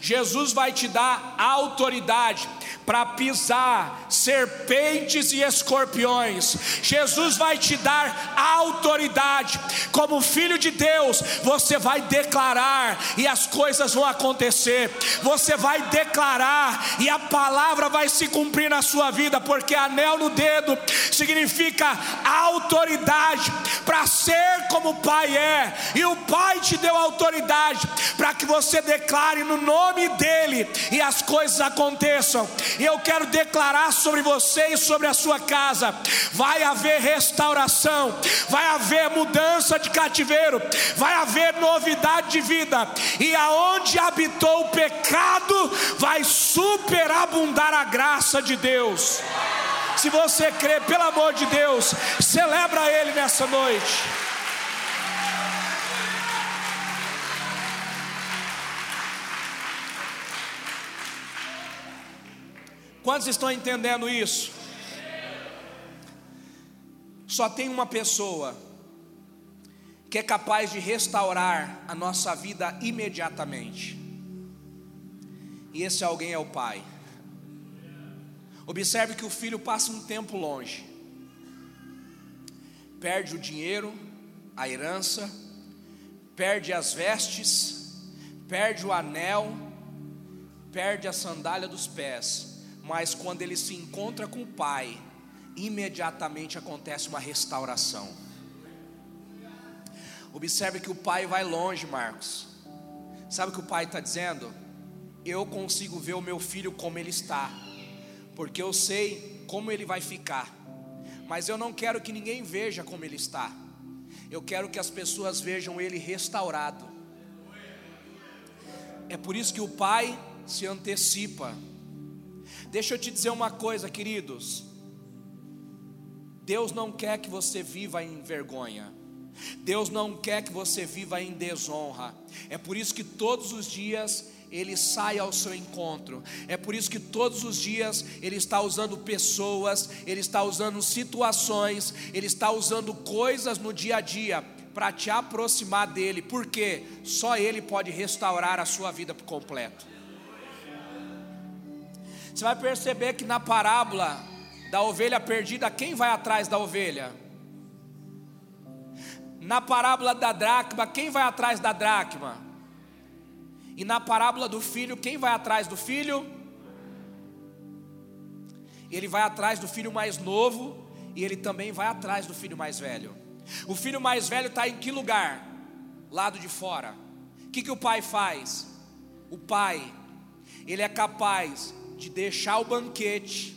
Jesus vai te dar autoridade para pisar serpentes e escorpiões. Jesus vai te dar autoridade. Como filho de Deus, você vai declarar e as coisas vão acontecer. Você vai declarar e a palavra vai se cumprir na sua vida, porque anel no dedo significa autoridade para ser como o Pai é. E o Pai te deu autoridade para que você declare no nome dele e as coisas aconteçam. E eu quero declarar sobre você e sobre a sua casa: vai haver restauração, vai haver mudança de cativeiro, vai haver novidade de vida, e aonde habitou o pecado, vai superabundar a graça de Deus. Se você crê, pelo amor de Deus, celebra Ele nessa noite. Quantos estão entendendo isso? Só tem uma pessoa que é capaz de restaurar a nossa vida imediatamente. E esse alguém é o Pai. Observe que o filho passa um tempo longe, perde o dinheiro, a herança, perde as vestes, perde o anel, perde a sandália dos pés mas quando ele se encontra com o Pai, imediatamente acontece uma restauração. Observe que o Pai vai longe, Marcos. Sabe o que o Pai está dizendo? Eu consigo ver o meu filho como ele está, porque eu sei como ele vai ficar, mas eu não quero que ninguém veja como ele está, eu quero que as pessoas vejam ele restaurado. É por isso que o Pai se antecipa Deixa eu te dizer uma coisa, queridos. Deus não quer que você viva em vergonha. Deus não quer que você viva em desonra. É por isso que todos os dias ele sai ao seu encontro. É por isso que todos os dias ele está usando pessoas, ele está usando situações, ele está usando coisas no dia a dia para te aproximar dele, porque só ele pode restaurar a sua vida por completo. Você vai perceber que na parábola da ovelha perdida, quem vai atrás da ovelha? Na parábola da dracma, quem vai atrás da dracma? E na parábola do filho, quem vai atrás do filho? Ele vai atrás do filho mais novo e ele também vai atrás do filho mais velho. O filho mais velho está em que lugar? Lado de fora. O que, que o pai faz? O pai, ele é capaz de deixar o banquete,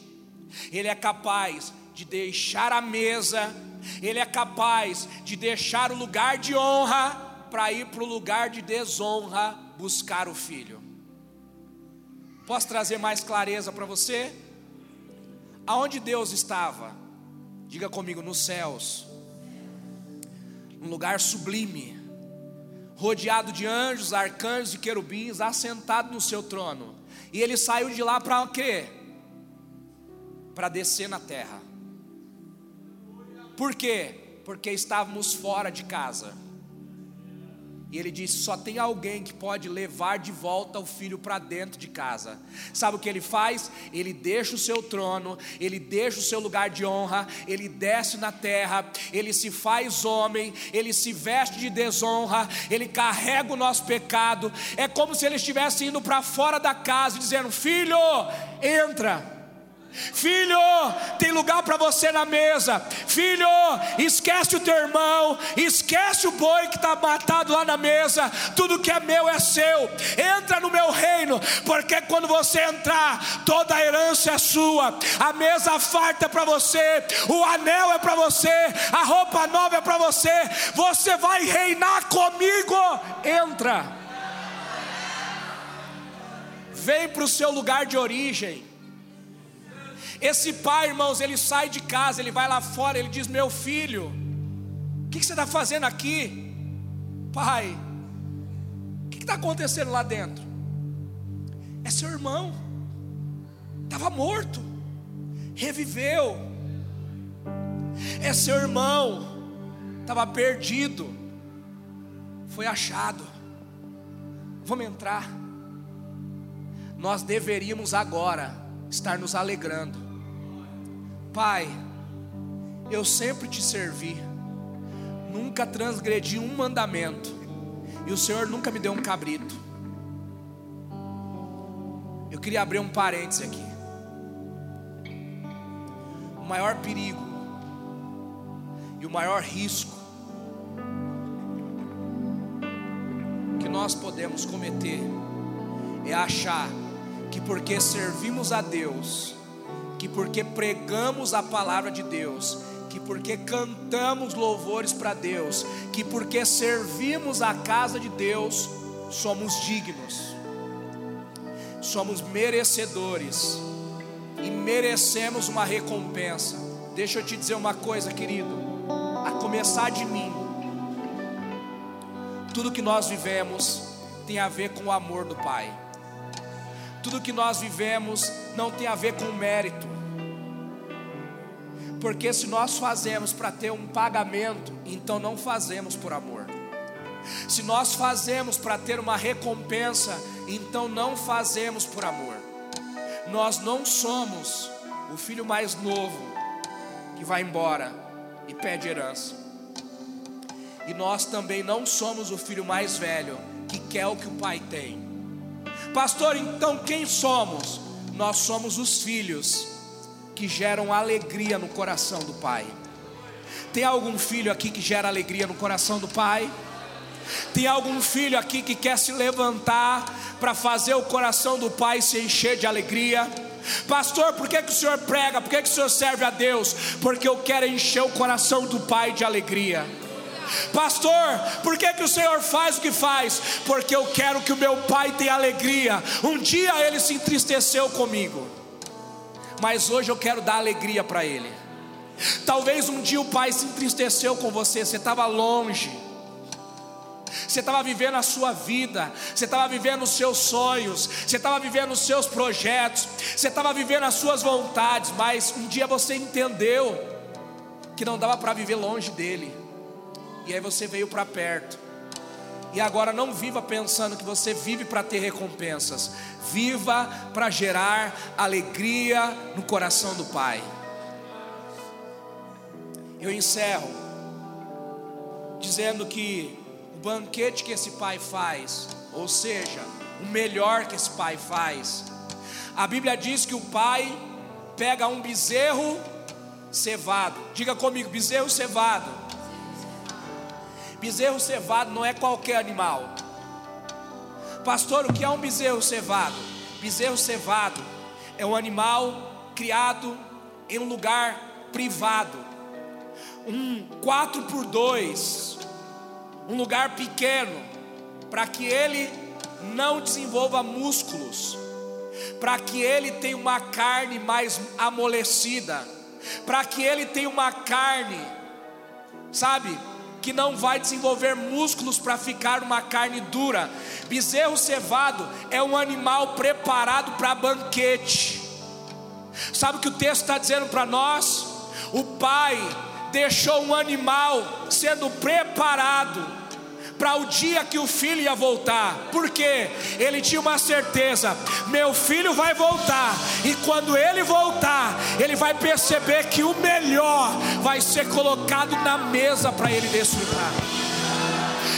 ele é capaz de deixar a mesa, ele é capaz de deixar o lugar de honra para ir para o lugar de desonra buscar o filho. Posso trazer mais clareza para você? Aonde Deus estava? Diga comigo, nos céus um lugar sublime, rodeado de anjos, arcanjos e querubins, assentado no seu trono. E ele saiu de lá para quê? Para descer na terra. Por quê? Porque estávamos fora de casa. E ele disse: só tem alguém que pode levar de volta o filho para dentro de casa. Sabe o que ele faz? Ele deixa o seu trono, ele deixa o seu lugar de honra, ele desce na terra, ele se faz homem, ele se veste de desonra, ele carrega o nosso pecado. É como se ele estivesse indo para fora da casa, dizendo: Filho, entra Filho, tem lugar para você na mesa. Filho, esquece o teu irmão, esquece o boi que está matado lá na mesa. Tudo que é meu é seu. Entra no meu reino, porque quando você entrar, toda a herança é sua. A mesa farta é para você, o anel é para você, a roupa nova é para você. Você vai reinar comigo. Entra. Vem para o seu lugar de origem. Esse pai, irmãos, ele sai de casa, ele vai lá fora, ele diz: Meu filho, o que, você está fazendo aqui? Pai, o que está acontecendo lá dentro? É seu irmão, estava morto, reviveu. É seu irmão, estava perdido, foi achado. Vamos entrar. Nós deveríamos agora estar nos alegrando Pai, eu sempre te servi, nunca transgredi um mandamento, e o Senhor nunca me deu um cabrito. Eu queria abrir um parêntese aqui. O maior perigo e o maior risco que nós podemos cometer é achar que porque servimos a Deus, que porque pregamos a palavra de Deus, que porque cantamos louvores para Deus, que porque servimos a casa de Deus, somos dignos, somos merecedores e merecemos uma recompensa. Deixa eu te dizer uma coisa, querido, a começar de mim, tudo que nós vivemos tem a ver com o amor do Pai. Tudo que nós vivemos não tem a ver com mérito. Porque se nós fazemos para ter um pagamento, então não fazemos por amor. Se nós fazemos para ter uma recompensa, então não fazemos por amor. Nós não somos o filho mais novo que vai embora e pede herança. E nós também não somos o filho mais velho que quer o que o pai tem. Pastor, então quem somos? Nós somos os filhos que geram alegria no coração do Pai. Tem algum filho aqui que gera alegria no coração do Pai? Tem algum filho aqui que quer se levantar para fazer o coração do Pai se encher de alegria? Pastor, por que, que o senhor prega? Por que, que o senhor serve a Deus? Porque eu quero encher o coração do Pai de alegria. Pastor, por que, que o Senhor faz o que faz? Porque eu quero que o meu pai tenha alegria. Um dia ele se entristeceu comigo, mas hoje eu quero dar alegria para ele. Talvez um dia o pai se entristeceu com você, você estava longe. Você estava vivendo a sua vida, você estava vivendo os seus sonhos, você estava vivendo os seus projetos, você estava vivendo as suas vontades, mas um dia você entendeu que não dava para viver longe dele e aí você veio para perto. E agora não viva pensando que você vive para ter recompensas. Viva para gerar alegria no coração do Pai. Eu encerro dizendo que o banquete que esse pai faz, ou seja, o melhor que esse pai faz, a Bíblia diz que o pai pega um bezerro cevado. Diga comigo, bezerro cevado. Bezerro cevado não é qualquer animal. Pastor, o que é um bezerro cevado? Bezerro cevado é um animal criado em um lugar privado. Um 4 por 2, um lugar pequeno, para que ele não desenvolva músculos, para que ele tenha uma carne mais amolecida, para que ele tenha uma carne, sabe, que não vai desenvolver músculos para ficar uma carne dura. Bezerro cevado é um animal preparado para banquete. Sabe o que o texto está dizendo para nós? O pai deixou um animal sendo preparado para o dia que o filho ia voltar, porque ele tinha uma certeza: meu filho vai voltar, e quando ele voltar, ele vai perceber que o melhor vai ser colocado na mesa para ele desfrutar.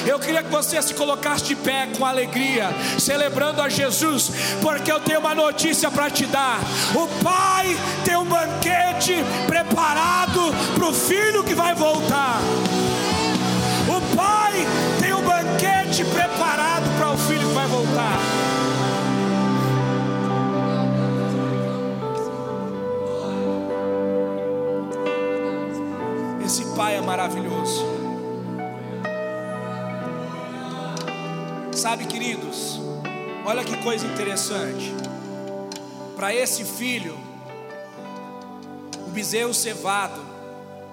Eu queria que você se colocasse de pé com alegria, celebrando a Jesus, porque eu tenho uma notícia para te dar. O Pai tem um banquete preparado para o filho que vai voltar. Maravilhoso. Sabe, queridos, olha que coisa interessante. Para esse filho, o bezerro cevado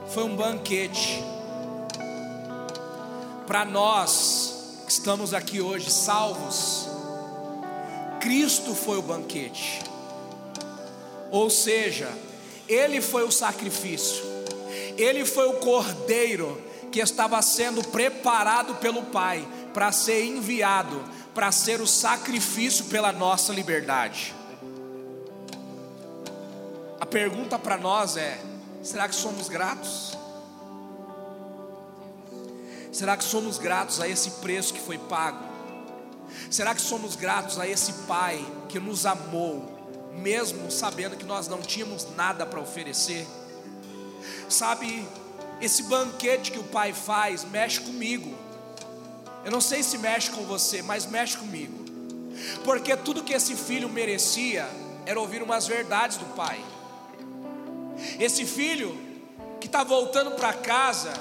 foi um banquete para nós que estamos aqui hoje salvos, Cristo foi o banquete, ou seja, Ele foi o sacrifício, Ele foi o cordeiro que estava sendo preparado pelo Pai para ser enviado, para ser o sacrifício pela nossa liberdade. A pergunta para nós é: será que somos gratos? Será que somos gratos a esse preço que foi pago? Será que somos gratos a esse Pai que nos amou, mesmo sabendo que nós não tínhamos nada para oferecer? Sabe, esse banquete que o Pai faz mexe comigo. Eu não sei se mexe com você, mas mexe comigo. Porque tudo que esse filho merecia era ouvir umas verdades do Pai. Esse filho que está voltando para casa,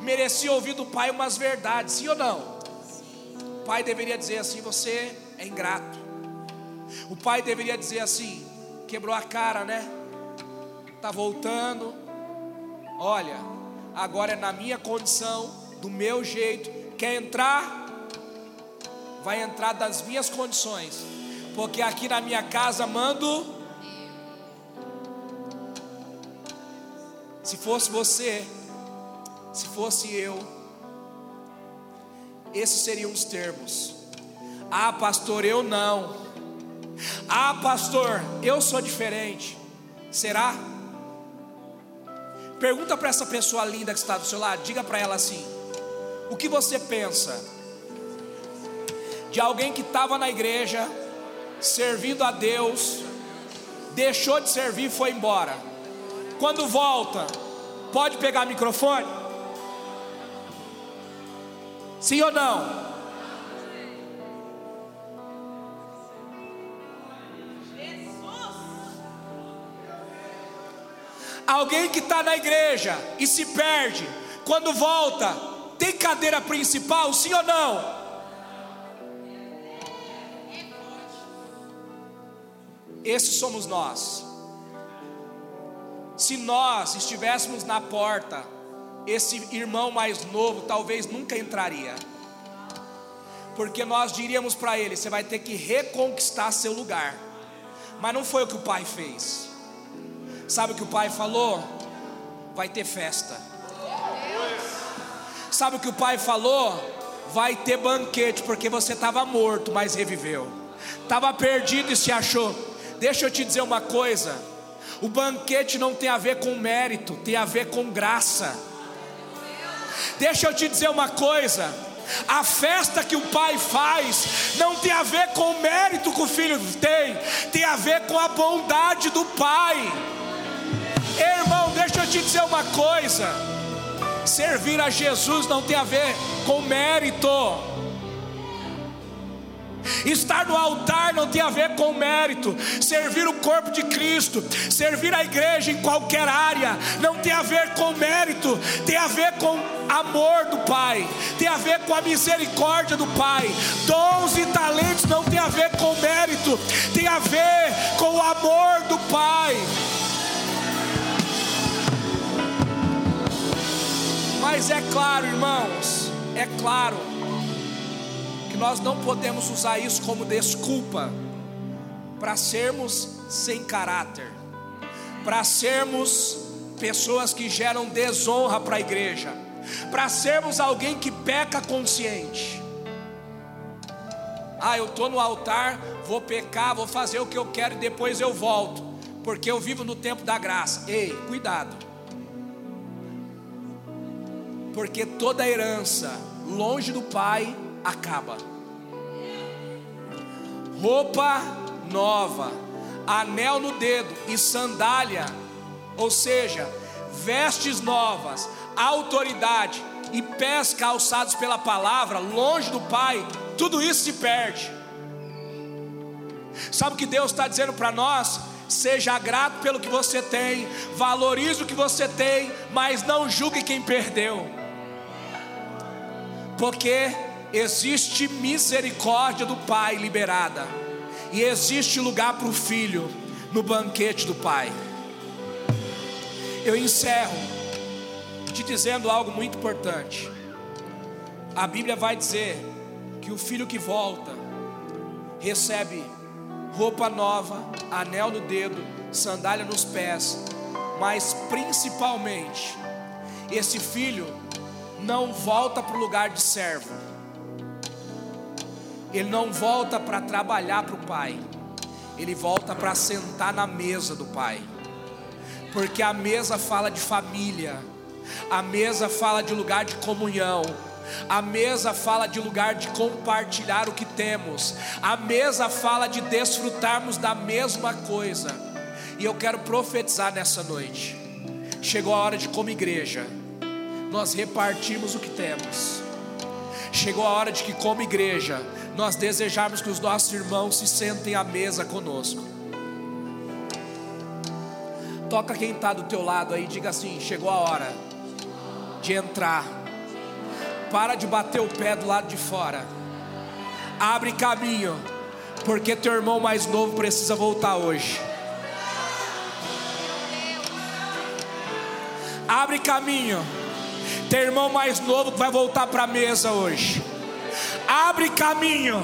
merecia ouvir do pai umas verdades, sim ou não? O pai deveria dizer assim: você é ingrato. O pai deveria dizer assim: quebrou a cara, né? Está voltando. Olha, agora é na minha condição, do meu jeito. Quer entrar? Vai entrar das minhas condições, porque aqui na minha casa mando. Se fosse você, se fosse eu, esses seriam os termos. Ah, pastor, eu não. Ah, pastor, eu sou diferente. Será? Pergunta para essa pessoa linda que está do seu lado, diga para ela assim: O que você pensa de alguém que estava na igreja, servindo a Deus, deixou de servir e foi embora? Quando volta, pode pegar microfone? Sim ou não? Alguém que está na igreja e se perde, quando volta, tem cadeira principal, sim ou não? Esses somos nós. Se nós estivéssemos na porta, esse irmão mais novo talvez nunca entraria. Porque nós diríamos para ele: você vai ter que reconquistar seu lugar. Mas não foi o que o pai fez. Sabe o que o pai falou? Vai ter festa. Sabe o que o pai falou? Vai ter banquete, porque você estava morto, mas reviveu. Estava perdido e se achou. Deixa eu te dizer uma coisa: o banquete não tem a ver com mérito, tem a ver com graça. Deixa eu te dizer uma coisa: a festa que o pai faz não tem a ver com o mérito que o filho tem, tem a ver com a bondade do pai. Irmão, deixa eu te dizer uma coisa: servir a Jesus não tem a ver com mérito. Estar no altar não tem a ver com mérito. Servir o corpo de Cristo, servir a igreja em qualquer área, não tem a ver com mérito, tem a ver com amor do Pai, tem a ver com a misericórdia do Pai. Dons e talentos não tem a ver com mérito, tem a ver com o amor do Pai. Mas é claro, irmãos, é claro que nós não podemos usar isso como desculpa para sermos sem caráter, para sermos pessoas que geram desonra para a igreja, para sermos alguém que peca consciente. Ah, eu estou no altar, vou pecar, vou fazer o que eu quero e depois eu volto, porque eu vivo no tempo da graça. Ei, cuidado, porque toda herança longe do Pai acaba. Roupa nova, anel no dedo e sandália, ou seja, vestes novas, autoridade e pés calçados pela palavra, longe do Pai, tudo isso se perde. Sabe o que Deus está dizendo para nós? Seja grato pelo que você tem, valorize o que você tem, mas não julgue quem perdeu, porque existe misericórdia do Pai liberada, e existe lugar para o filho no banquete do Pai. Eu encerro te dizendo algo muito importante. A Bíblia vai dizer que o filho que volta recebe roupa nova, anel no dedo, sandália nos pés, mas principalmente, esse filho não volta para o lugar de servo ele não volta para trabalhar para o pai, ele volta para sentar na mesa do pai, porque a mesa fala de família, a mesa fala de lugar de comunhão. A mesa fala de lugar de compartilhar o que temos. A mesa fala de desfrutarmos da mesma coisa. E eu quero profetizar nessa noite. Chegou a hora de, como igreja, nós repartirmos o que temos. Chegou a hora de que, como igreja, nós desejarmos que os nossos irmãos se sentem à mesa conosco. Toca quem está do teu lado aí, diga assim: chegou a hora de entrar. Para de bater o pé do lado de fora. Abre caminho, porque teu irmão mais novo precisa voltar hoje. Abre caminho. Teu irmão mais novo que vai voltar para a mesa hoje abre caminho,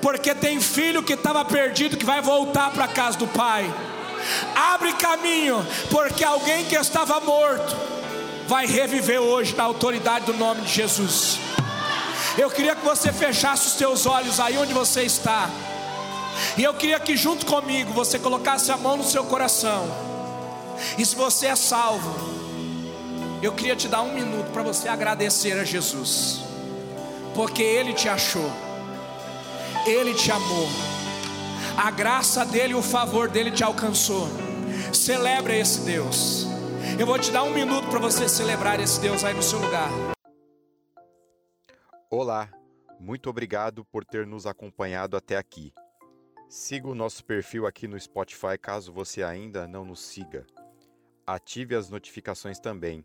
porque tem filho que estava perdido que vai voltar para a casa do pai. Abre caminho, porque alguém que estava morto vai reviver hoje na autoridade do nome de Jesus. Eu queria que você fechasse os seus olhos aí onde você está. E eu queria que junto comigo você colocasse a mão no seu coração. E se você é salvo, eu queria te dar um minuto para você agradecer a Jesus porque Ele te achou, Ele te amou, a graça dEle, o favor dEle te alcançou. Celebra esse Deus. Eu vou te dar um minuto para você celebrar esse Deus aí no seu lugar. Olá, muito obrigado por ter nos acompanhado até aqui. Siga o nosso perfil aqui no Spotify caso você ainda não nos siga. Ative as notificações também